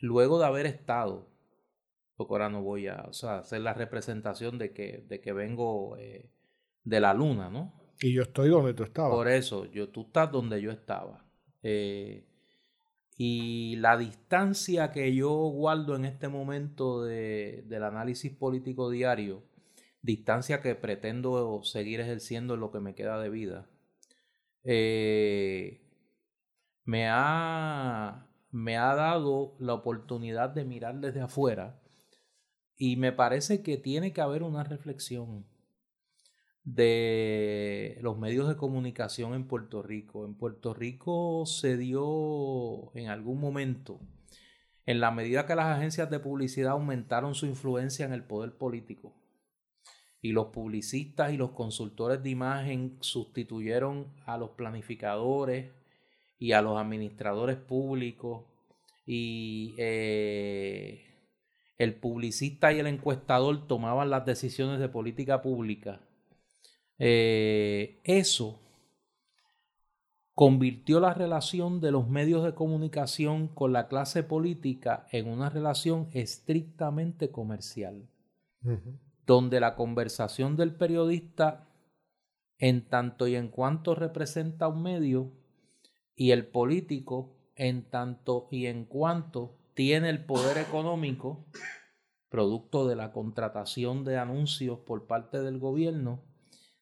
luego de haber estado, porque ahora no voy a hacer la representación de que, de que vengo eh, de la luna, ¿no? Y yo estoy donde tú estabas. Por eso, yo, tú estás donde yo estaba. Eh, y la distancia que yo guardo en este momento de, del análisis político diario, distancia que pretendo seguir ejerciendo en lo que me queda de vida, eh, me, ha, me ha dado la oportunidad de mirar desde afuera y me parece que tiene que haber una reflexión de los medios de comunicación en Puerto Rico. En Puerto Rico se dio en algún momento, en la medida que las agencias de publicidad aumentaron su influencia en el poder político y los publicistas y los consultores de imagen sustituyeron a los planificadores y a los administradores públicos y eh, el publicista y el encuestador tomaban las decisiones de política pública eh, eso convirtió la relación de los medios de comunicación con la clase política en una relación estrictamente comercial, donde la conversación del periodista, en tanto y en cuanto representa un medio, y el político, en tanto y en cuanto tiene el poder económico, producto de la contratación de anuncios por parte del gobierno,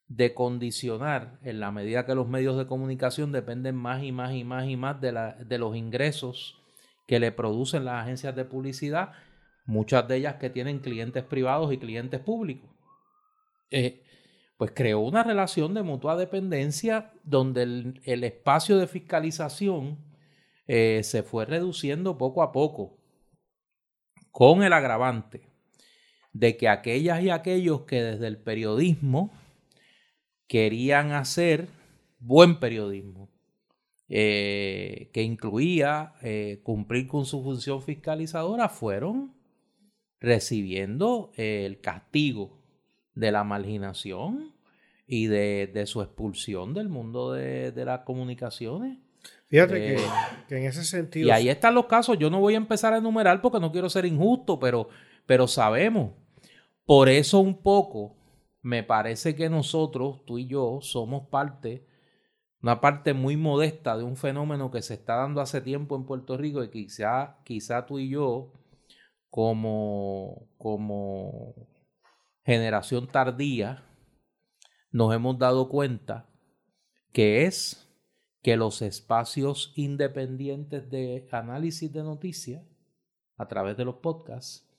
de condicionar en la medida que los medios de comunicación dependen más y más y más y más de, la, de los ingresos que le producen las agencias de publicidad, muchas de ellas que tienen clientes privados y clientes públicos. Eh, pues creó una relación de mutua dependencia donde el, espacio de fiscalización eh, se fue reduciendo poco a poco, con el agravante de que aquellas y aquellos que desde el periodismo querían hacer buen periodismo, eh, que incluía eh, cumplir con su función fiscalizadora, fueron recibiendo el castigo de la marginación y de, su expulsión del mundo de, las comunicaciones. Fíjate que, en ese sentido... Y ahí están los casos. Yo no voy a empezar a enumerar porque no quiero ser injusto, pero, pero sabemos. Por eso un poco me parece que nosotros, tú y yo, somos parte, una parte muy modesta de un fenómeno que se está dando hace tiempo en Puerto Rico y quizá, quizá tú y yo, como, como generación tardía, nos hemos dado cuenta que es que los espacios independientes de análisis de noticias a través de los podcasts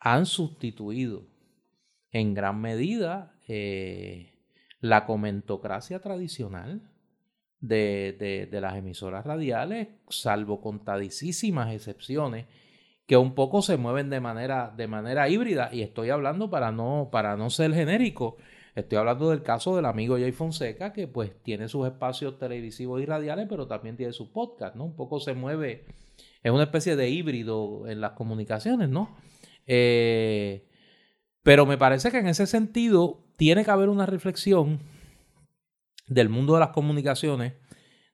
han sustituido en gran medida eh, la comentocracia tradicional de, de, las emisoras radiales, salvo contadísimas excepciones que un poco se mueven de manera, de manera híbrida. Y estoy hablando para no, para no ser genérico. Estoy hablando del caso del amigo Jay Fonseca, que pues tiene sus espacios televisivos y radiales, pero también tiene su podcast, ¿no? Un poco se mueve, es una especie de híbrido en las comunicaciones, ¿no? Eh, pero me parece que en ese sentido tiene que haber una reflexión del mundo de las comunicaciones,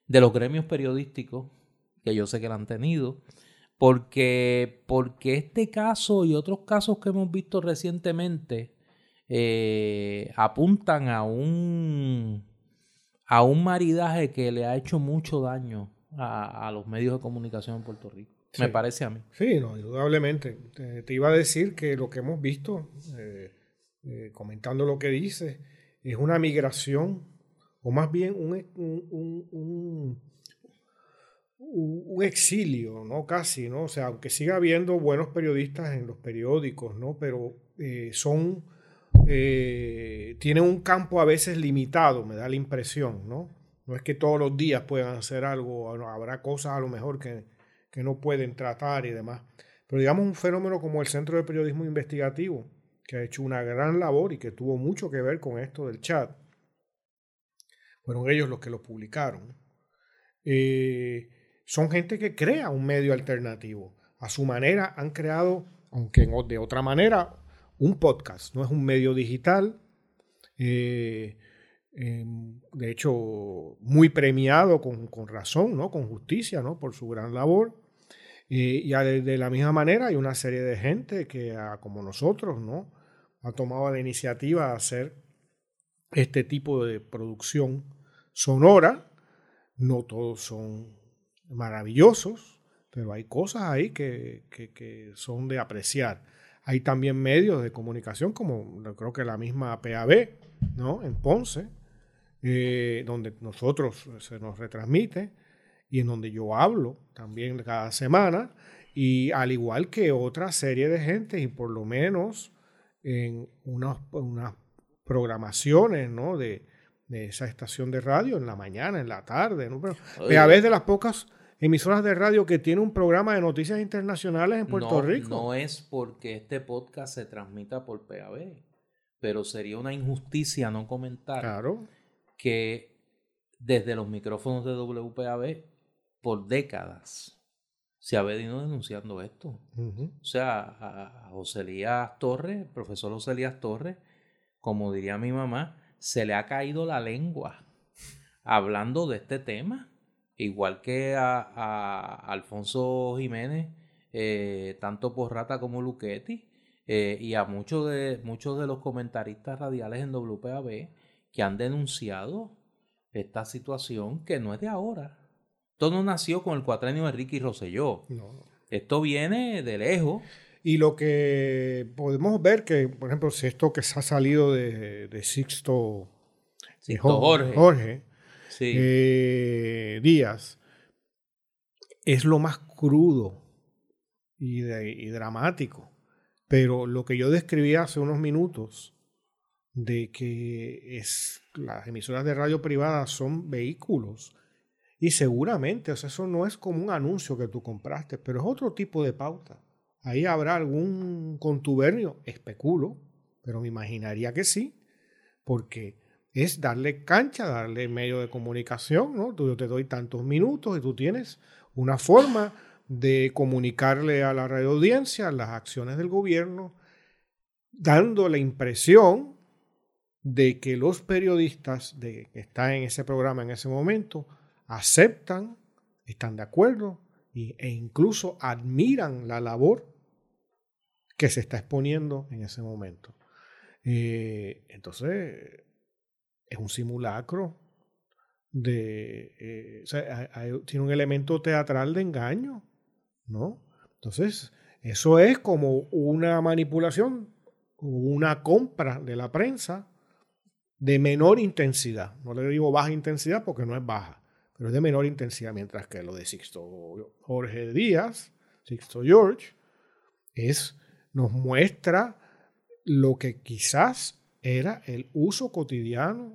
de los gremios periodísticos, que yo sé que la han tenido, porque, porque este caso y otros casos que hemos visto recientemente eh, apuntan a un, a un maridaje que le ha hecho mucho daño a, los medios de comunicación en Puerto Rico. Me parece a mí. Sí, no, indudablemente. Te, iba a decir que lo que hemos visto, eh, eh, comentando lo que dice, es una migración, o más bien un, un, un, exilio, ¿no? Casi, ¿no? O sea, aunque siga habiendo buenos periodistas en los periódicos, ¿no? Pero son eh, tienen un campo a veces limitado, me da la impresión, ¿no? No es que todos los días puedan hacer algo, habrá cosas a lo mejor que, que no pueden tratar y demás. Pero digamos un fenómeno como el Centro de Periodismo Investigativo, que ha hecho una gran labor y que tuvo mucho que ver con esto del chat, fueron ellos los que lo publicaron. Eh, son gente que crea un medio alternativo. A su manera han creado, aunque de otra manera, un podcast, no es un medio digital. Eh, em, de hecho, muy premiado con, razón, ¿no? con justicia, ¿no? por su gran labor. y de la misma manera hay una serie de gente que, como nosotros, ¿no? ha tomado la iniciativa de hacer este tipo de producción sonora. No todos son maravillosos, pero hay cosas ahí que, que son de apreciar. Hay también medios de comunicación, como creo que la misma PAB, ¿no? En Ponce, eh, donde nosotros se nos retransmite y en donde yo hablo también cada semana, y al igual que otra serie de gente, y por lo menos en unas, programaciones, ¿no? De, esa estación de radio en la mañana, en la tarde, ¿no? Pero PAB es de las pocas emisoras de radio que tiene un programa de noticias internacionales en Puerto Rico. No es porque este podcast se transmita por PAB, pero sería una injusticia no comentar que desde los micrófonos de WPAB por décadas se ha venido denunciando esto. O sea, a José Elías Torres, el profesor José Elías Torres, como diría mi mamá, se le ha caído la lengua hablando de este tema igual que a, Alfonso Jiménez, eh, tanto por Rata como Luchetti, eh, y a muchos de, muchos de los comentaristas radiales en WPAB que han denunciado esta situación que no es de ahora. Esto no nació con el cuatrenio de Ricky Rosselló. Esto viene de lejos. Y lo que podemos ver que, por ejemplo, si esto que se ha salido de, Sixto, Jorge eh, días, es lo más crudo y, dramático. Pero lo que yo describí hace unos minutos, de que es, las emisoras de radio privadas son vehículos. Y seguramente, o sea, eso no es como un anuncio que tú compraste, pero es otro tipo de pauta. Ahí habrá algún contubernio, especulo, pero me imaginaría que sí, porque es darle cancha, darle medio de comunicación, ¿no? Yo te doy tantos minutos y tú tienes una forma de comunicarle a la radio audiencia las acciones del gobierno, dando la impresión de que los periodistas de, que están en ese programa en ese momento aceptan, están de acuerdo e incluso admiran la labor que se está exponiendo en ese momento. Eh, entonces, es un simulacro de... Eh, o tiene un elemento teatral de engaño, ¿no? Entonces, eso es como una manipulación, una compra de la prensa de menor intensidad. No le digo baja intensidad porque no es baja, pero es de menor intensidad, mientras que lo de Sixto Jorge Díaz, Sixto George, es, nos muestra lo que quizás era el uso cotidiano,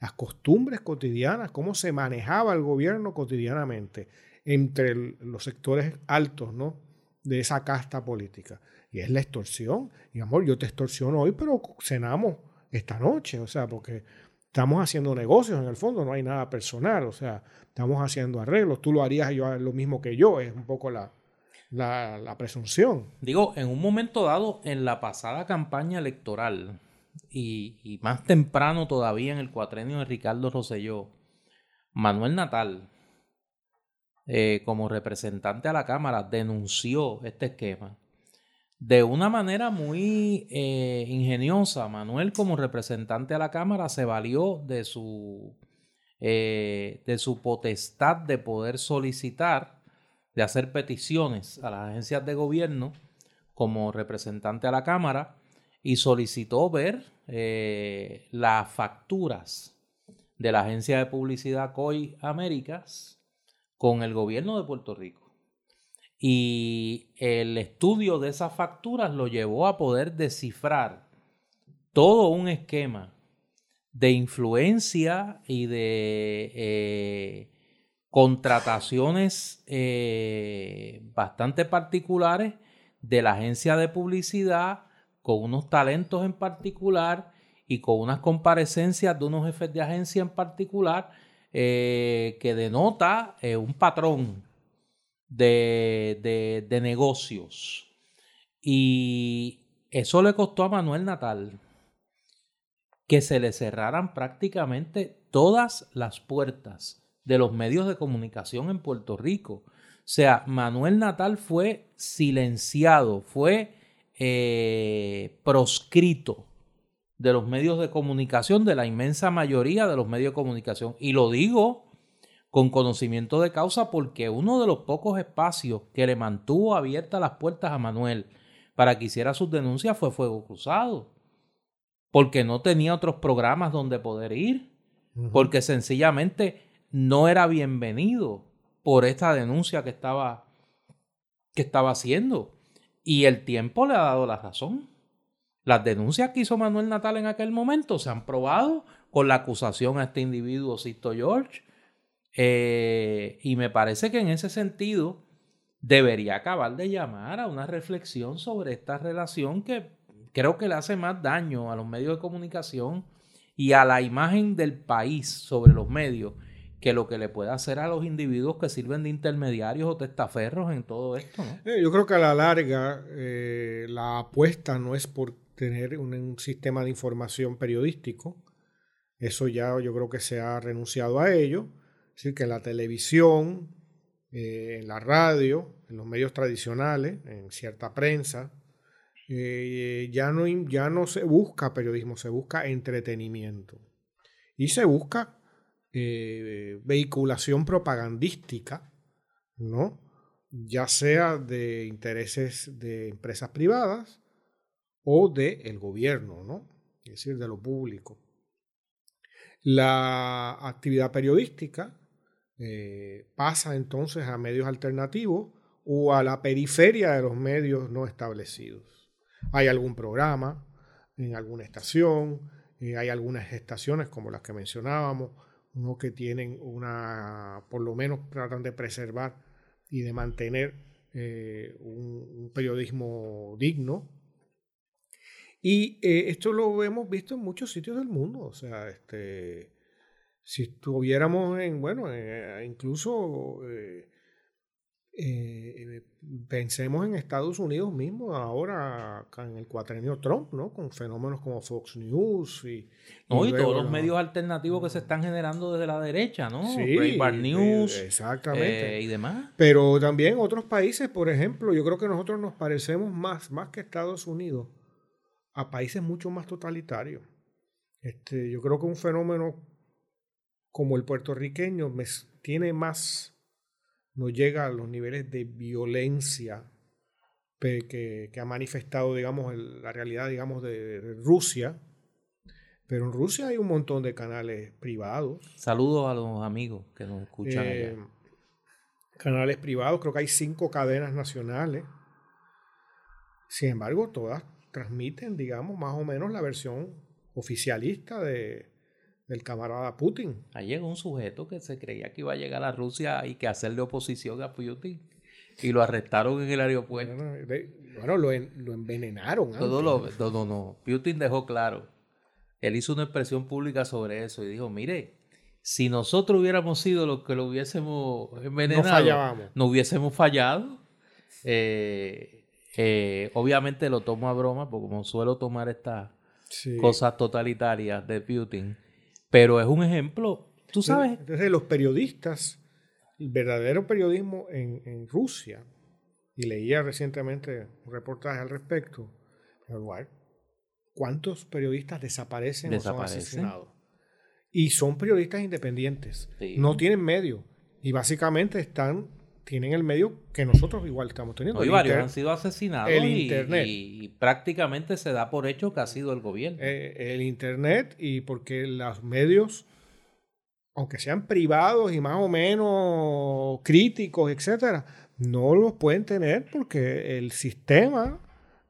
las, costumbres cotidianas, cómo se manejaba el gobierno cotidianamente entre los sectores altos ¿no? de esa casta política. Y es la extorsión. Y amor, yo te extorsiono hoy, pero cenamos esta noche. O sea, porque estamos haciendo negocios en el fondo, no hay nada personal. O sea, estamos haciendo arreglos. Tú lo harías yo lo mismo que yo. Es un poco la, la, presunción. Digo, en un momento dado, en la pasada campaña electoral, y, más temprano todavía en el cuatrenio de Ricardo Rosselló, Manuel Natal, eh, como representante a la Cámara, denunció este esquema. De una manera muy eh, ingeniosa, Manuel como representante a la Cámara se valió de su, eh, de su potestad de poder solicitar de hacer peticiones a las agencias de gobierno como representante a la Cámara y solicitó ver eh, las facturas de la agencia de publicidad COI Américas con el gobierno de Puerto Rico. Y el estudio de esas facturas lo llevó a poder descifrar todo un esquema de influencia y de eh, contrataciones eh, bastante particulares de la agencia de publicidad con unos talentos en particular y con unas comparecencias de unos jefes de agencia en particular eh, que denota eh, un patrón de, de negocios. Y eso le costó a Manuel Natal que se le cerraran prácticamente todas las puertas de los medios de comunicación en Puerto Rico. O sea, Manuel Natal fue silenciado, fue eh, proscrito de los medios de comunicación, de la inmensa mayoría de los medios de comunicación. Y lo digo con conocimiento de causa porque uno de los pocos espacios que le mantuvo abiertas las puertas a Manuel para que hiciera sus denuncias fue Fuego Cruzado. Porque no tenía otros programas donde poder ir. Porque sencillamente no era bienvenido por esta denuncia que estaba, que estaba haciendo. Y el tiempo le ha dado la razón. Las denuncias que hizo Manuel Natal en aquel momento se han probado con la acusación a este individuo, Sisto George. Eh, y me parece que en ese sentido debería acabar de llamar a una reflexión sobre esta relación que creo que le hace más daño a los medios de comunicación y a la imagen del país sobre los medios que lo que le puede hacer a los individuos que sirven de intermediarios o testaferros en todo esto. Eh, yo creo que a la larga eh, la apuesta no es por tener un, sistema de información periodístico, eso ya yo creo que se ha renunciado a ello, es decir, que la televisión, eh, en la radio, en los medios tradicionales, en cierta prensa, ya, no, ya no se busca periodismo, se busca entretenimiento. Y se busca eh, vehiculación propagandística, ¿no? ya sea de intereses de empresas privadas o del el gobierno, ¿no? es decir, de lo público. La actividad periodística eh, pasa entonces a medios alternativos o a la periferia de los medios no establecidos. Hay algún programa en alguna estación, eh, hay algunas estaciones como las que mencionábamos, uno que tienen una, por lo menos tratan de preservar y de mantener eh, un, periodismo digno. Y eh, esto lo hemos visto en muchos sitios del mundo. O sea, este, si estuviéramos en, bueno, eh, incluso pensemos en Estados Unidos mismo, ahora en el cuatrenio Trump, ¿no? Con fenómenos como Fox News y... No, y, todos los medios alternativos que se están generando desde la derecha, ¿no? Sí, Breitbart News. exactamente. Eh, y demás. Pero también otros países, por ejemplo, yo creo que nosotros nos parecemos más, más que Estados Unidos, a países mucho más totalitarios. Este, yo creo que un fenómeno como el puertorriqueño me, tiene más no llega a los niveles de violencia que, ha manifestado, digamos, la realidad, digamos, de, Rusia. Pero en Rusia hay un montón de canales privados. Saludos a los amigos que nos escuchan eh, Canales privados, creo que hay cinco cadenas nacionales. Sin embargo, todas transmiten, digamos, más o menos la versión oficialista de, del camarada Putin. Ahí llegó un sujeto que se creía que iba a llegar a Rusia y que hacerle oposición a Putin. y lo arrestaron en el aeropuerto. Bueno, lo, envenenaron. Todo lo, no, no, no. Putin dejó claro. Él hizo una expresión pública sobre eso y dijo, mire, si nosotros hubiéramos sido los que lo hubiésemos envenenado, no, hubiésemos fallado. Eh, eh, obviamente lo tomo a broma, porque como suelo tomar estas cosas totalitarias de Putin, pero es un ejemplo, tú sabes. Entonces los periodistas, el verdadero periodismo en, Rusia, y leía recientemente un reportaje al respecto, ¿cuántos periodistas desaparecen, o son asesinados? Y son periodistas independientes, no tienen medio, y básicamente están tienen el medio que nosotros igual estamos teniendo. Hoy varios han sido asesinados el y, Internet. Y, prácticamente se da por hecho que ha sido el gobierno. Eh, el Internet y porque los medios, aunque sean privados y más o menos críticos, etcétera, no los pueden tener porque el sistema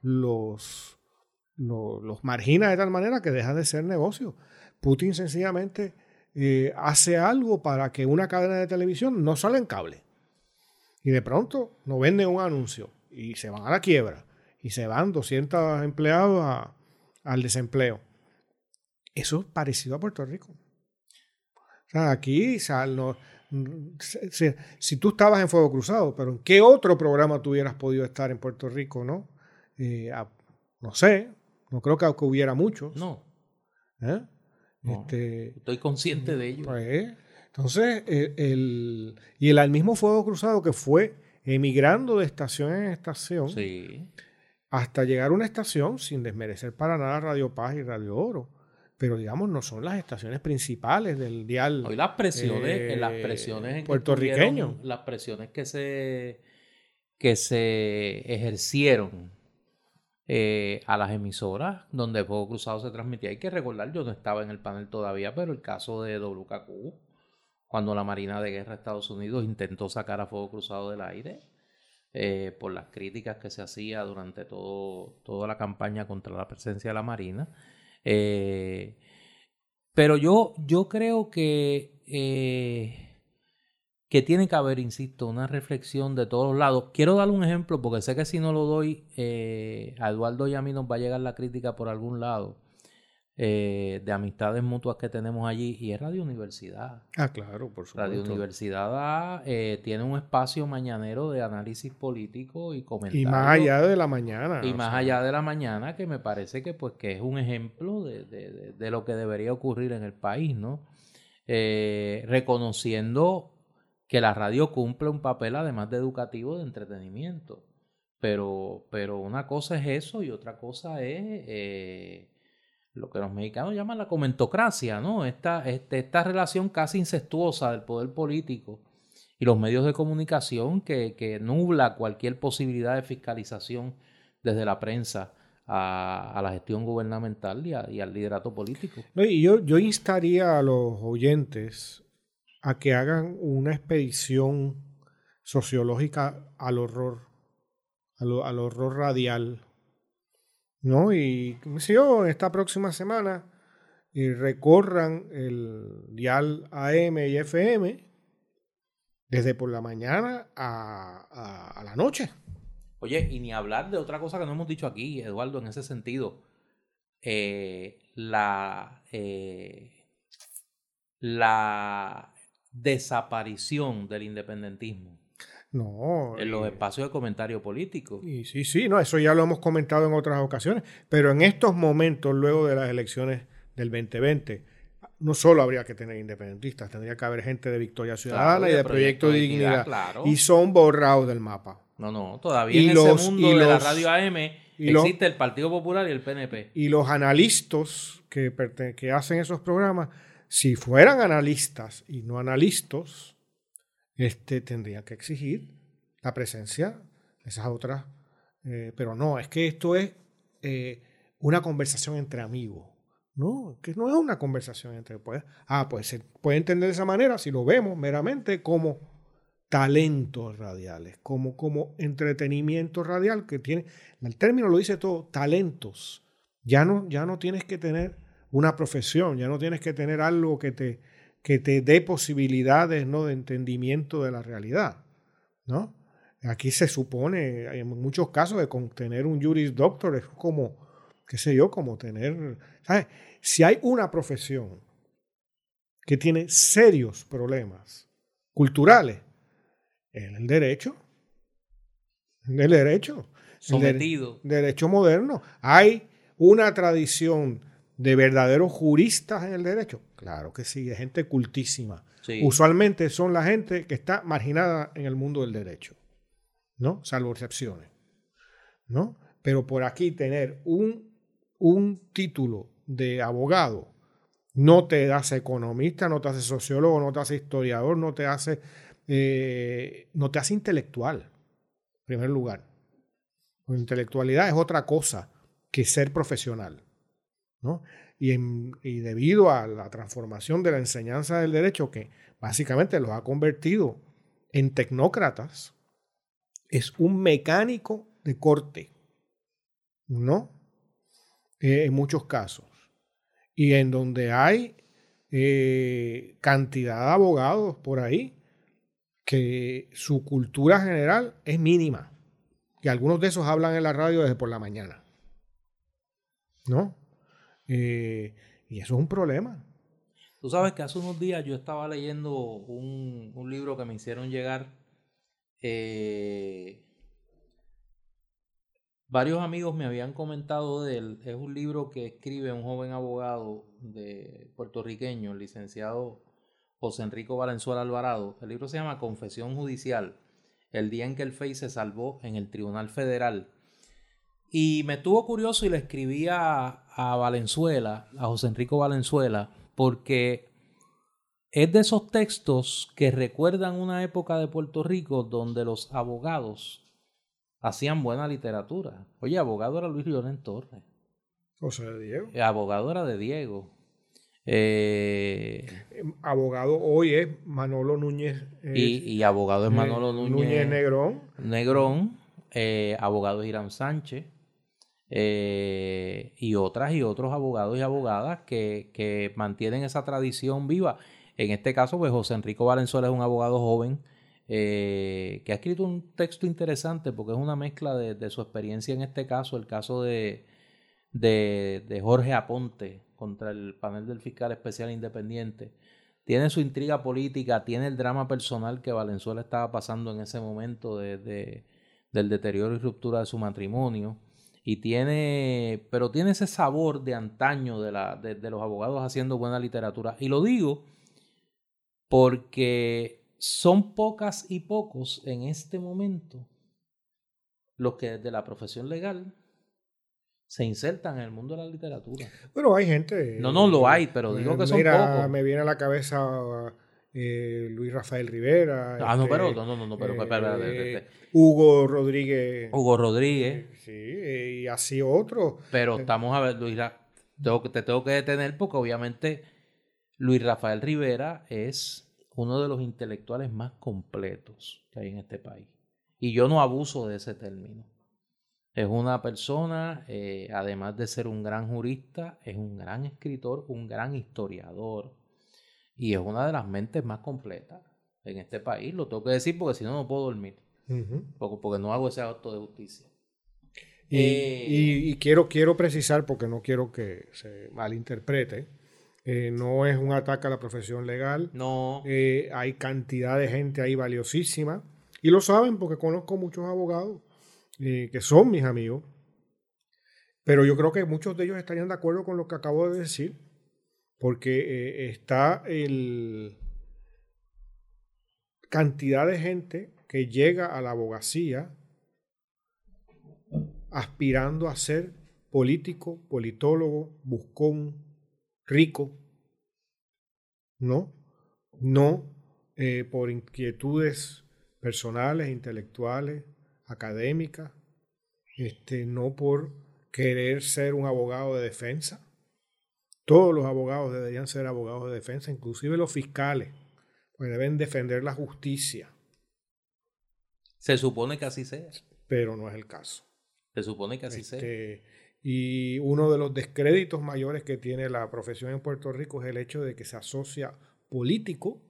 los, los, margina de tal manera que deja de ser negocio. Putin sencillamente eh, hace algo para que una cadena de televisión no salga en cable y de pronto no venden un anuncio y se van a la quiebra y se van 200 empleados al desempleo. Eso es parecido a Puerto Rico. O sea, aquí, si, tú estabas en Fuego Cruzado, pero ¿en qué otro programa tú hubieras podido estar en Puerto Rico, no? Eh, no sé, no creo que, hubiera muchos. No. ¿Eh? Este, estoy consciente de ello. Pues, entonces, eh, el, y el al mismo fuego cruzado que fue emigrando de estación en estación hasta llegar a una estación sin desmerecer para nada Radio Paz y Radio Oro. Pero digamos, no son las estaciones principales del dial. Hoy las presiones, en las eh, presiones en puertorriqueño. las presiones que se, que se ejercieron eh, a las emisoras donde Fuego Cruzado se transmitía. Hay que recordar, yo no estaba en el panel todavía, pero el caso de WKQ cuando la Marina de Guerra de Estados Unidos intentó sacar a fuego cruzado del aire eh, por las críticas que se hacía durante todo, toda la campaña contra la presencia de la Marina. Eh, pero yo, yo creo que, eh, que tiene que haber, insisto, una reflexión de todos lados. Quiero dar un ejemplo porque sé que si no lo doy, a Eduardo y a mí nos va a llegar la crítica por algún lado. Eh, de amistades mutuas que tenemos allí y es Radio Universidad. Ah, claro, por supuesto. Radio Universidad eh, tiene un espacio mañanero de análisis político y comentarios. Y más allá de la mañana. Y más allá de la mañana, que me parece que pues que es un ejemplo de, lo que debería ocurrir en el país, ¿no? Eh, reconociendo que la radio cumple un papel además de educativo de entretenimiento. Pero, pero una cosa es eso y otra cosa es lo que los mexicanos llaman la comentocracia, ¿no? Esta, este, esta relación casi incestuosa del poder político y los medios de comunicación que, que nubla cualquier posibilidad de fiscalización desde la prensa a, la gestión gubernamental y, al liderato político. y yo, yo instaría a los oyentes a que hagan una expedición sociológica al horror, al horror radial ¿no? Y si yo esta próxima semana y recorran el dial AM y FM desde por la mañana a, la noche. Oye, y ni hablar de otra cosa que no hemos dicho aquí, Eduardo, en ese sentido. Eh, la, eh, la desaparición del independentismo no. En los espacios de comentario político. Y sí, sí, no, eso ya lo hemos comentado en otras ocasiones. Pero en estos momentos, luego de las elecciones del 2020, no solo habría que tener independentistas, tendría que haber gente de Victoria Ciudadana y de, Proyecto, de Dignidad. Y son borrados del mapa. No, no, todavía en ese mundo de la radio AM existe el Partido Popular y el PNP. Y los analistas que, que hacen esos programas, si fueran analistas y no analistas, este, tendría que exigir la presencia de esas otras. Eh, pero no, es que esto es eh, una conversación entre amigos. No, que no es una conversación entre. Pues, ah, pues se puede entender de esa manera si lo vemos meramente como talentos radiales, como, como entretenimiento radial que tiene. El término lo dice todo, talentos. Ya no, ya no tienes que tener una profesión, ya no tienes que tener algo que te, que te dé posibilidades ¿no? de entendimiento de la realidad. ¿no? Aquí se supone, en muchos casos, que con tener un Juris Doctor es como, qué sé yo, como tener... ¿sabes? Si hay una profesión que tiene serios problemas culturales, es el derecho. El derecho. Sometido. El derecho moderno. Hay una tradición de verdaderos juristas en el derecho. Claro que sí, de gente cultísima. Usualmente son la gente que está marginada en el mundo del derecho. ¿no? Salvo excepciones, ¿no? Pero por aquí tener un, un título de abogado no te hace economista, no te hace sociólogo, no te hace historiador, no te hace, eh, no te hace intelectual, en primer lugar. La intelectualidad es otra cosa que ser profesional. Y, debido a la transformación de la enseñanza del derecho, que básicamente los ha convertido en tecnócratas, es un mecánico de corte, ¿no? Eh, en muchos casos. Y en donde hay eh, cantidad de abogados por ahí que su cultura general es mínima. Y algunos de esos hablan en la radio desde por la mañana. ¿No? Eh, y eso es un problema. Tú sabes que hace unos días yo estaba leyendo un, un libro que me hicieron llegar eh, varios amigos me habían comentado de él. Es un libro que escribe un joven abogado de puertorriqueño, el licenciado José Enrico Valenzuela Alvarado. El libro se llama Confesión Judicial, el día en que el FEI se salvó en el Tribunal Federal. Y me tuvo curioso y le escribí a, a Valenzuela, a José Enrico Valenzuela, porque es de esos textos que recuerdan una época de Puerto Rico donde los abogados hacían buena literatura. Oye, abogado era Luis Leonel Torres. José de Diego. Eh, abogado era de Diego. Eh, abogado hoy es Manolo Núñez. y, abogado es Manolo Núñez. Núñez Negrón. Negrón. Eh, abogado es Irán Sánchez. Y otras y otros abogados y abogadas que, que mantienen esa tradición viva. En este caso, pues José Enrico Valenzuela es un abogado joven eh, que ha escrito un texto interesante porque es una mezcla de, su experiencia en este caso, el caso de, de, Jorge Aponte contra el panel del fiscal especial independiente. Tiene su intriga política, tiene el drama personal que Valenzuela estaba pasando en ese momento de, del deterioro y ruptura de su matrimonio. Y tiene, pero tiene ese sabor de antaño de, la, de los abogados haciendo buena literatura. Y lo digo porque son pocas y pocos en este momento los que desde la profesión legal se insertan en el mundo de la literatura. Bueno, hay gente. No, no lo hay, pero digo que son pocos. Me viene a la cabeza eh, Luis Rafael Rivera. Ah, no, este, pero no, no, no, pero, eh, Hugo Rodríguez. Hugo Rodríguez. sí, y así otros. Pero estamos a ver, Luis, te tengo que detener porque obviamente Luis Rafael Rivera es uno de los intelectuales más completos que hay en este país. Y yo no abuso de ese término. Es una persona, eh, además de ser un gran jurista, es un gran escritor, un gran historiador y es una de las mentes más completas en este país. Lo tengo que decir porque si no, no puedo dormir. porque, no hago ese acto de justicia. Y, eh, y, quiero, quiero precisar, porque no quiero que se malinterprete, eh, no es un ataque a la profesión legal. No. Eh, hay cantidad de gente ahí valiosísima. Y lo saben porque conozco muchos abogados que son mis amigos. Pero yo creo que muchos de ellos estarían de acuerdo con lo que acabo de decir. Porque está el cantidad de gente que llega a la abogacía aspirando a ser político, politólogo, buscón, rico, ¿no? No eh, por inquietudes personales, intelectuales, académicas, este, no por querer ser un abogado de defensa. Todos los abogados deberían ser abogados de defensa, inclusive los fiscales, pues deben defender la justicia. Se supone que así sea. Pero no es el caso. Se supone que así sea. Este, y uno de los descréditos mayores que tiene la profesión en Puerto Rico es el hecho de que se asocia político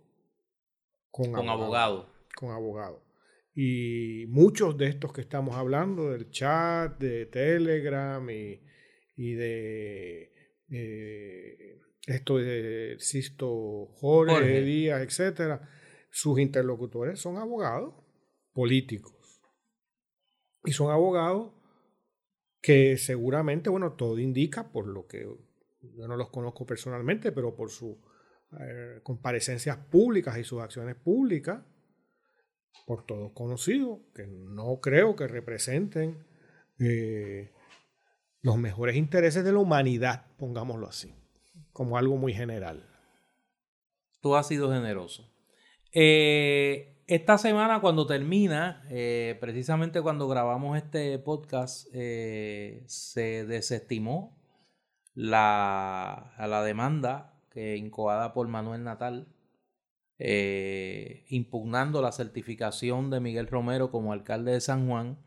con, abogado. Con abogado. Y muchos de estos que estamos hablando, del chat, de Telegram y, de eh, esto de Sisto Jorge, Díaz, etcétera, sus interlocutores son abogados políticos. Y son abogados que seguramente, bueno, todo indica por lo que yo no los conozco personalmente, pero por sus eh, comparecencias públicas y sus acciones públicas, por todos conocidos, que no creo que representen eh, los mejores intereses de la humanidad, pongámoslo así, como algo muy general. Tú has sido generoso. Eh, esta semana cuando termina, eh, precisamente cuando grabamos este podcast, eh, se desestimó la, la demanda que incoada por Manuel Natal, impugnando la certificación de Miguel Romero como alcalde de San Juan,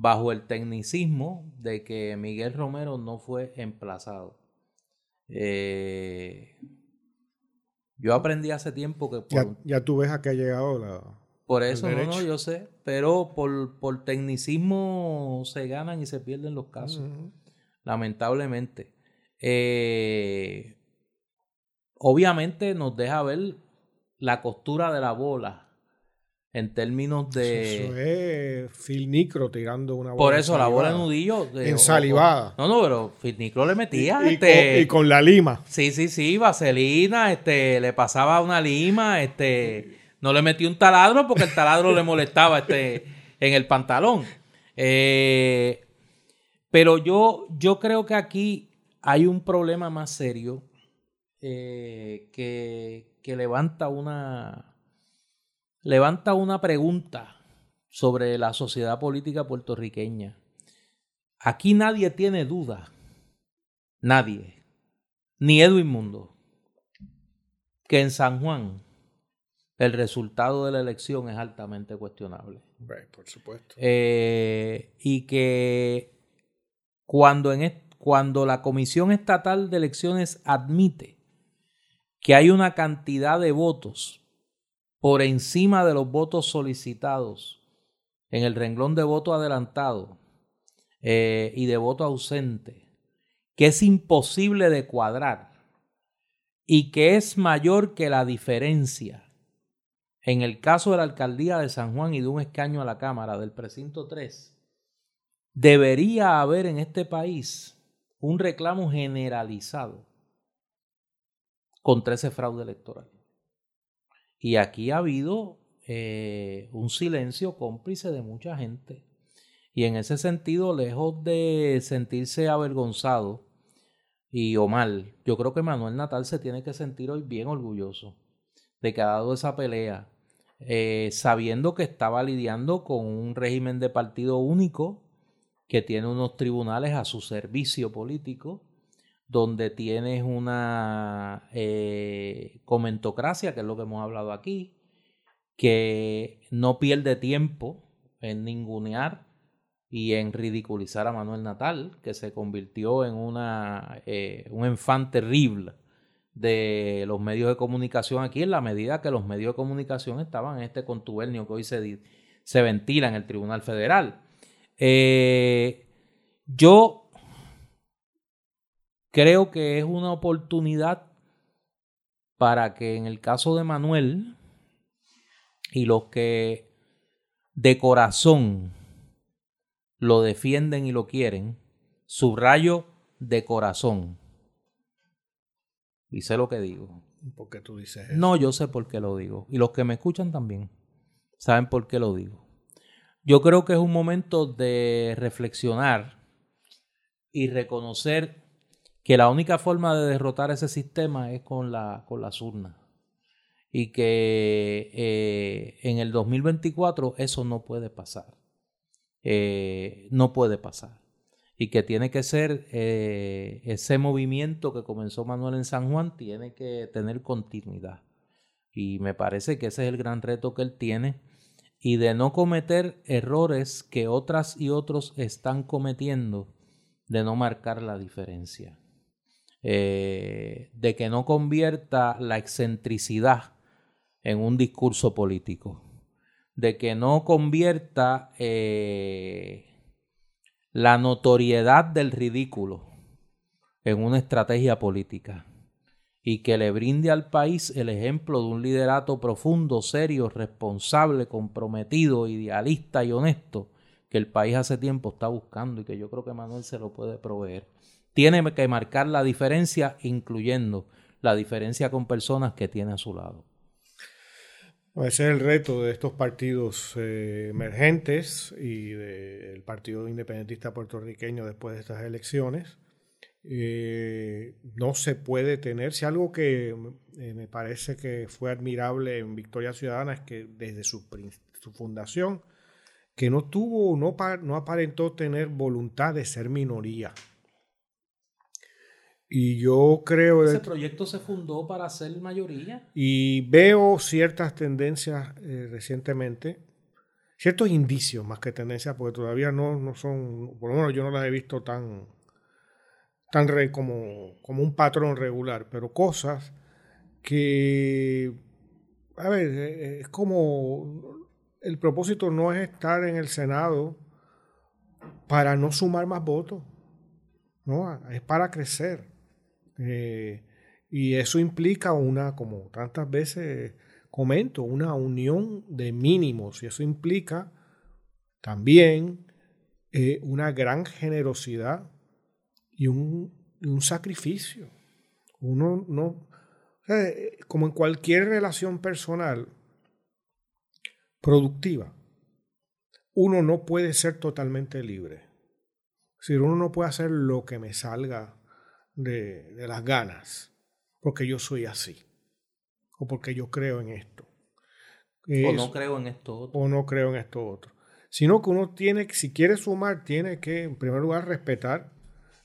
bajo el tecnicismo de que Miguel Romero no fue emplazado. Yo aprendí hace tiempo que... ya, tú ves a qué ha llegado la... Por eso, no, no, yo sé. Pero por, por, tecnicismo se ganan y se pierden los casos. Lamentablemente. Eh, obviamente nos deja ver la costura de la bola en términos de. Eso es Phil Nicro tirando una bola. Por eso, la bola de nudillo. De, ensalivada. no, no, pero Phil Nicro le metía. Y, este, y, con, la lima. Sí, sí, sí, vaselina, este, le pasaba una lima, este. No le metía un taladro porque el taladro le molestaba este, en el pantalón. Eh, pero yo, yo creo que aquí hay un problema más serio eh, que, que levanta una levanta una pregunta sobre la sociedad política puertorriqueña. Aquí nadie tiene duda, nadie, ni Edwin Mundo, que en San Juan el resultado de la elección es altamente cuestionable. por supuesto. Eh, y que cuando, en cuando la Comisión Estatal de Elecciones admite que hay una cantidad de votos por encima de los votos solicitados en el renglón de voto adelantado eh, y de voto ausente, que es imposible de cuadrar y que es mayor que la diferencia en el caso de la alcaldía de San Juan y de un escaño a la Cámara del precinto 3, debería haber en este país un reclamo generalizado contra ese fraude electoral. Y aquí ha habido eh, un silencio cómplice de mucha gente. Y en ese sentido, lejos de sentirse avergonzado y o mal, yo creo que Manuel Natal se tiene que sentir hoy bien orgulloso de que ha dado esa pelea, eh, sabiendo que estaba lidiando con un régimen de partido único que tiene unos tribunales a su servicio político donde tienes una eh, comentocracia, que es lo que hemos hablado aquí, que no pierde tiempo en ningunear y en ridiculizar a Manuel Natal, que se convirtió en una, eh, un enfant terrible de los medios de comunicación aquí, en la medida que los medios de comunicación estaban en este contubernio que hoy se, se ventila en el Tribunal Federal. Eh, yo creo que es una oportunidad para que en el caso de Manuel y los que de corazón lo defienden y lo quieren, subrayo de corazón. Y sé lo que digo. ¿Por qué tú dices eso? No, yo sé por qué lo digo. Y los que me escuchan también saben por qué lo digo. Yo creo que es un momento de reflexionar y reconocer que la única forma de derrotar ese sistema es con, la, con las urnas. Y que eh, en el 2024 eso no puede pasar. Eh, no puede pasar. Y que tiene que ser eh, ese movimiento que comenzó Manuel en San Juan, tiene que tener continuidad. Y me parece que ese es el gran reto que él tiene. Y de no cometer errores que otras y otros están cometiendo, de no marcar la diferencia. Eh, de que no convierta la excentricidad en un discurso político, de que no convierta eh, la notoriedad del ridículo en una estrategia política y que le brinde al país el ejemplo de un liderato profundo, serio, responsable, comprometido, idealista y honesto que el país hace tiempo está buscando y que yo creo que Manuel se lo puede proveer. Tiene que marcar la diferencia, incluyendo la diferencia con personas que tiene a su lado. Ese es el reto de estos partidos eh, emergentes y del Partido Independentista Puertorriqueño después de estas elecciones. Eh, no se puede tener, si algo que eh, me parece que fue admirable en Victoria Ciudadana es que desde su, fundación, que no tuvo, no, no aparentó tener voluntad de ser minoría. Y yo creo... Ese proyecto se fundó para ser mayoría. Y veo ciertas tendencias eh, recientemente, ciertos indicios más que tendencias, porque todavía no, no son, por lo menos yo no las he visto tan, tan re, como, como un patrón regular, pero cosas que, a ver, eh, eh, es como, el propósito no es estar en el Senado para no sumar más votos, no, es para crecer. Eh, y eso implica una, como tantas veces comento, una unión de mínimos. Y eso implica también eh, una gran generosidad y un, sacrificio. Uno no, como en cualquier relación personal productiva, uno no puede ser totalmente libre. Es decir, uno no puede hacer lo que me salga de, las ganas, porque yo soy así, o porque yo creo en esto. o no creo en esto otro. O no creo en esto otro. Sino que uno tiene, si quiere sumar, tiene que, en primer lugar, respetar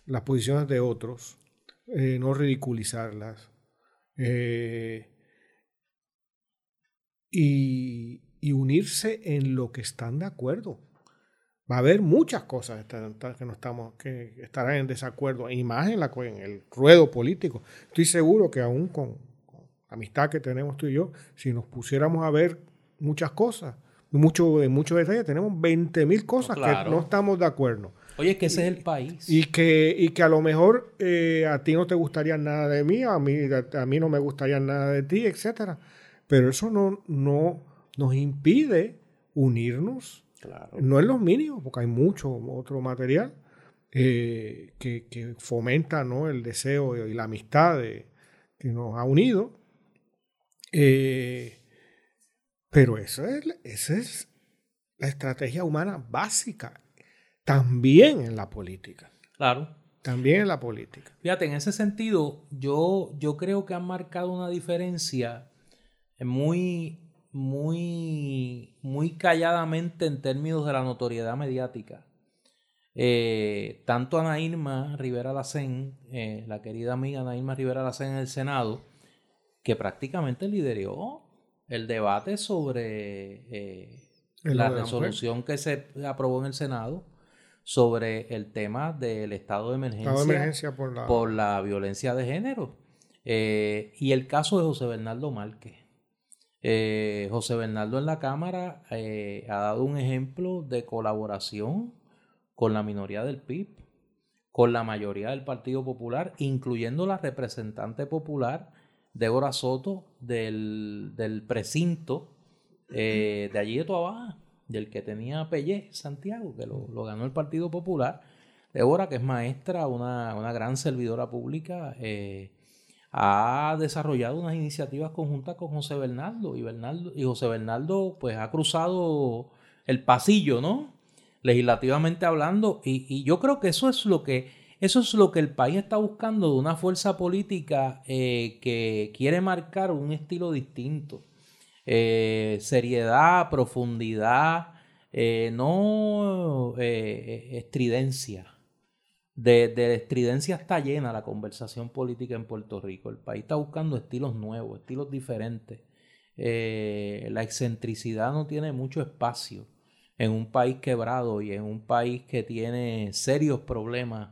las posiciones de otros, eh, no ridiculizarlas. Eh, y, y unirse en lo que están de acuerdo va a haber muchas cosas que, no estamos, que estarán en desacuerdo, y más en, la, en el ruedo político. Estoy seguro que aún con, la amistad que tenemos tú y yo, si nos pusiéramos a ver muchas cosas, mucho, en muchos detalles, tenemos 20 mil cosas que no estamos de acuerdo. Oye, que ese es el país. Y que, y que a lo mejor eh, a ti no te gustaría nada de mí, a mí, a, mí no me gustaría nada de ti, etc. Pero eso no, no nos impide unirnos no es los mínimos, porque hay mucho otro material eh, que, fomenta ¿no? el deseo y la amistad que nos ha unido. Eh, pero eso es, esa es la estrategia humana básica, también en la política. Claro. También en la política. Fíjate, en ese sentido, yo, yo creo que han marcado una diferencia muy muy, muy calladamente en términos de la notoriedad mediática. Eh, tanto Ana Irma Rivera Lacén, eh, la querida amiga Ana Irma Rivera Lacén en el Senado, que prácticamente lideró el debate sobre eh, la resolución que se aprobó en el Senado sobre el tema del estado de emergencia, por, la... por, la... violencia de género. y el caso de José Bernardo Márquez. Eh, José Bernardo en la Cámara eh, ha dado un ejemplo de colaboración con la minoría del PIB, con la mayoría del Partido Popular, incluyendo la representante popular Débora Soto del, precinto eh, de allí de Tuabaja, del que tenía Pellé, Santiago, que lo, ganó el Partido Popular. Débora, que es maestra, una, una gran servidora pública, ha desarrollado unas iniciativas conjuntas con José Bernardo y, Bernardo, y José Bernardo pues ha cruzado el pasillo, ¿no? Legislativamente hablando y, yo creo que eso es lo que eso es lo que el país está buscando de una fuerza política eh, que quiere marcar un estilo distinto. Eh, seriedad, profundidad, eh, no estridencia de, de estridencia está llena la conversación política en Puerto Rico. El país está buscando estilos nuevos, estilos diferentes. Eh, la excentricidad no tiene mucho espacio en un país quebrado y en un país que tiene serios problemas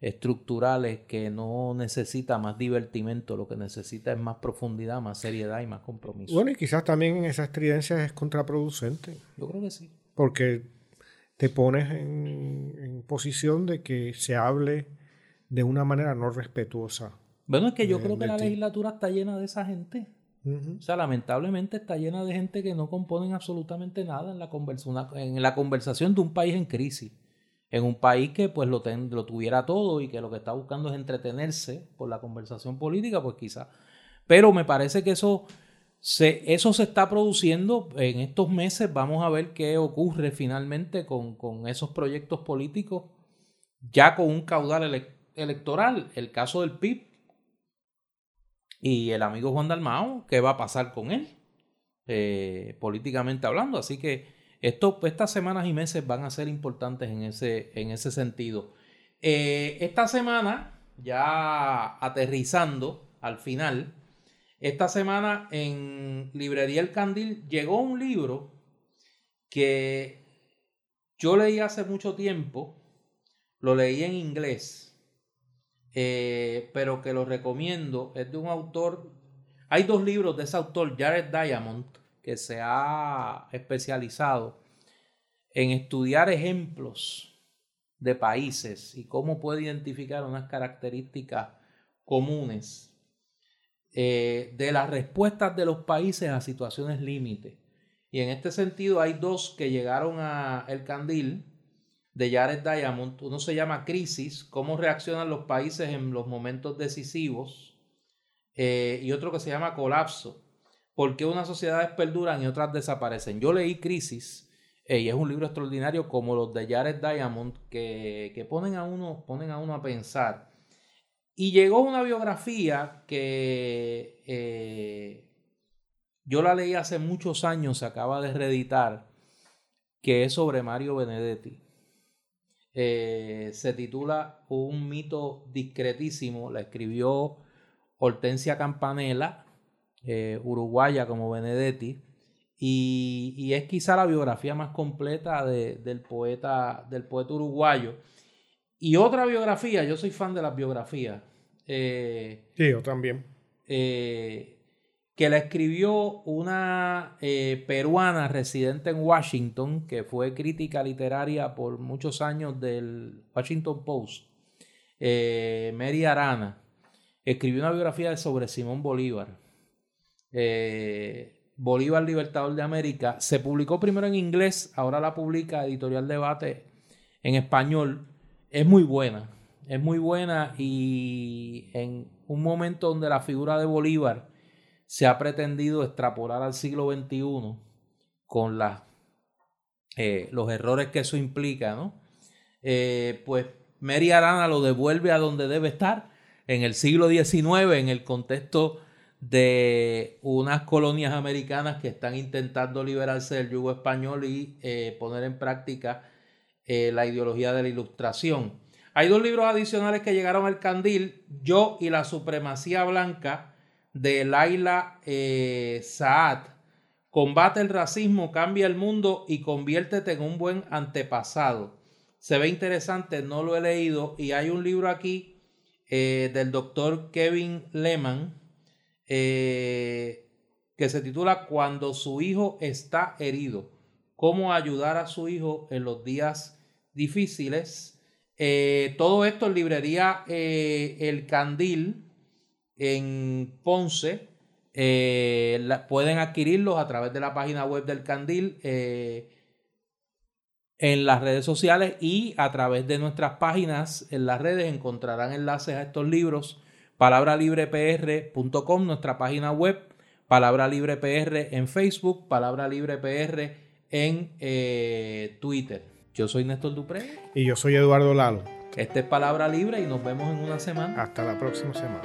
estructurales que no necesita más divertimento, lo que necesita es más profundidad, más seriedad y más compromiso. Bueno, y quizás también en esas estridencias es contraproducente. Yo creo que sí. Porque te pones en, posición de que se hable de una manera no respetuosa. Bueno, es que yo creo que la legislatura está llena de esa gente. O sea, lamentablemente está llena de gente que no componen absolutamente nada en la, en la conversación de un país en crisis. En un país que pues lo, lo tuviera todo y que lo que está buscando es entretenerse por la conversación política, pues quizá. Pero me parece que eso se, eso se está produciendo en estos meses. Vamos a ver qué ocurre finalmente con, esos proyectos políticos, ya con un caudal electoral. El caso del PIB y el amigo Juan Dalmao, ¿qué va a pasar con él? Eh, políticamente hablando. Así que estas semanas y meses van a ser importantes en ese, en ese sentido. Eh, esta semana, ya aterrizando al final, esta semana en Librería El Candil llegó un libro que yo leí hace mucho tiempo, lo leí en inglés, eh, pero que lo recomiendo, es de un autor, hay dos libros de ese autor, Jared Diamond, que se ha especializado en estudiar ejemplos de países y cómo puede identificar unas características comunes eh, de las respuestas de los países a situaciones límite. Y en este sentido hay dos que llegaron a El Candil de Jared Diamond. Uno se llama Crisis, cómo reaccionan los países en los momentos decisivos. Eh, y otro que se llama Colapso, por qué unas sociedades perduran y otras desaparecen. Yo leí Crisis eh, y es un libro extraordinario como los de Jared Diamond que, que ponen, a uno, ponen a uno a pensar y llegó una biografía que eh, yo la leí hace muchos años, se acaba de reeditar, que es sobre Mario Benedetti. Eh, se titula Un mito discretísimo, la escribió Hortensia Campanella, eh, uruguaya como Benedetti, y, es quizá la biografía más completa del, poeta, del poeta uruguayo. Y otra biografía, yo soy fan de las biografías. Eh, sí, yo también. Eh, que la escribió una eh, peruana residente en Washington, que fue crítica literaria por muchos años del Washington Post, Mary Arana. Escribió una biografía sobre Simón Bolívar. Bolívar Libertador de América. Se publicó primero en inglés, ahora la publica Editorial Debate en español es muy buena. Es muy buena y en un momento donde la figura de Bolívar se ha pretendido extrapolar al siglo XXI con eh, los errores que eso implica, ¿no? Eh, pues Mary Arana lo devuelve a donde debe estar, en el siglo XIX, en el contexto de unas colonias americanas que están intentando liberarse del yugo español y eh, poner en práctica eh, la ideología de la ilustración. Hay dos libros adicionales que llegaron al candil, Yo y la supremacía blanca, de Laila eh, Saad. Combate el racismo, cambia el mundo y conviértete en un buen antepasado. Se ve interesante, no lo he leído. Y hay un libro aquí eh, del doctor Kevin Lehman que se titula Cuando su hijo está herido. Cómo ayudar a su hijo en los días difíciles. Eh, todo esto en librería eh, El Candil en Ponce. Eh, pueden adquirirlos a través de la página web del Candil en las redes sociales y a través de nuestras páginas en las redes encontrarán enlaces a estos libros. Palabralibrepr.com, nuestra página web. Palabra Libre PR en Facebook. Palabra Libre PR en Twitter. Yo soy Néstor Dupré. Y yo soy Eduardo Lalo. Esta es Palabra Libre y nos vemos en una semana. Hasta la próxima semana.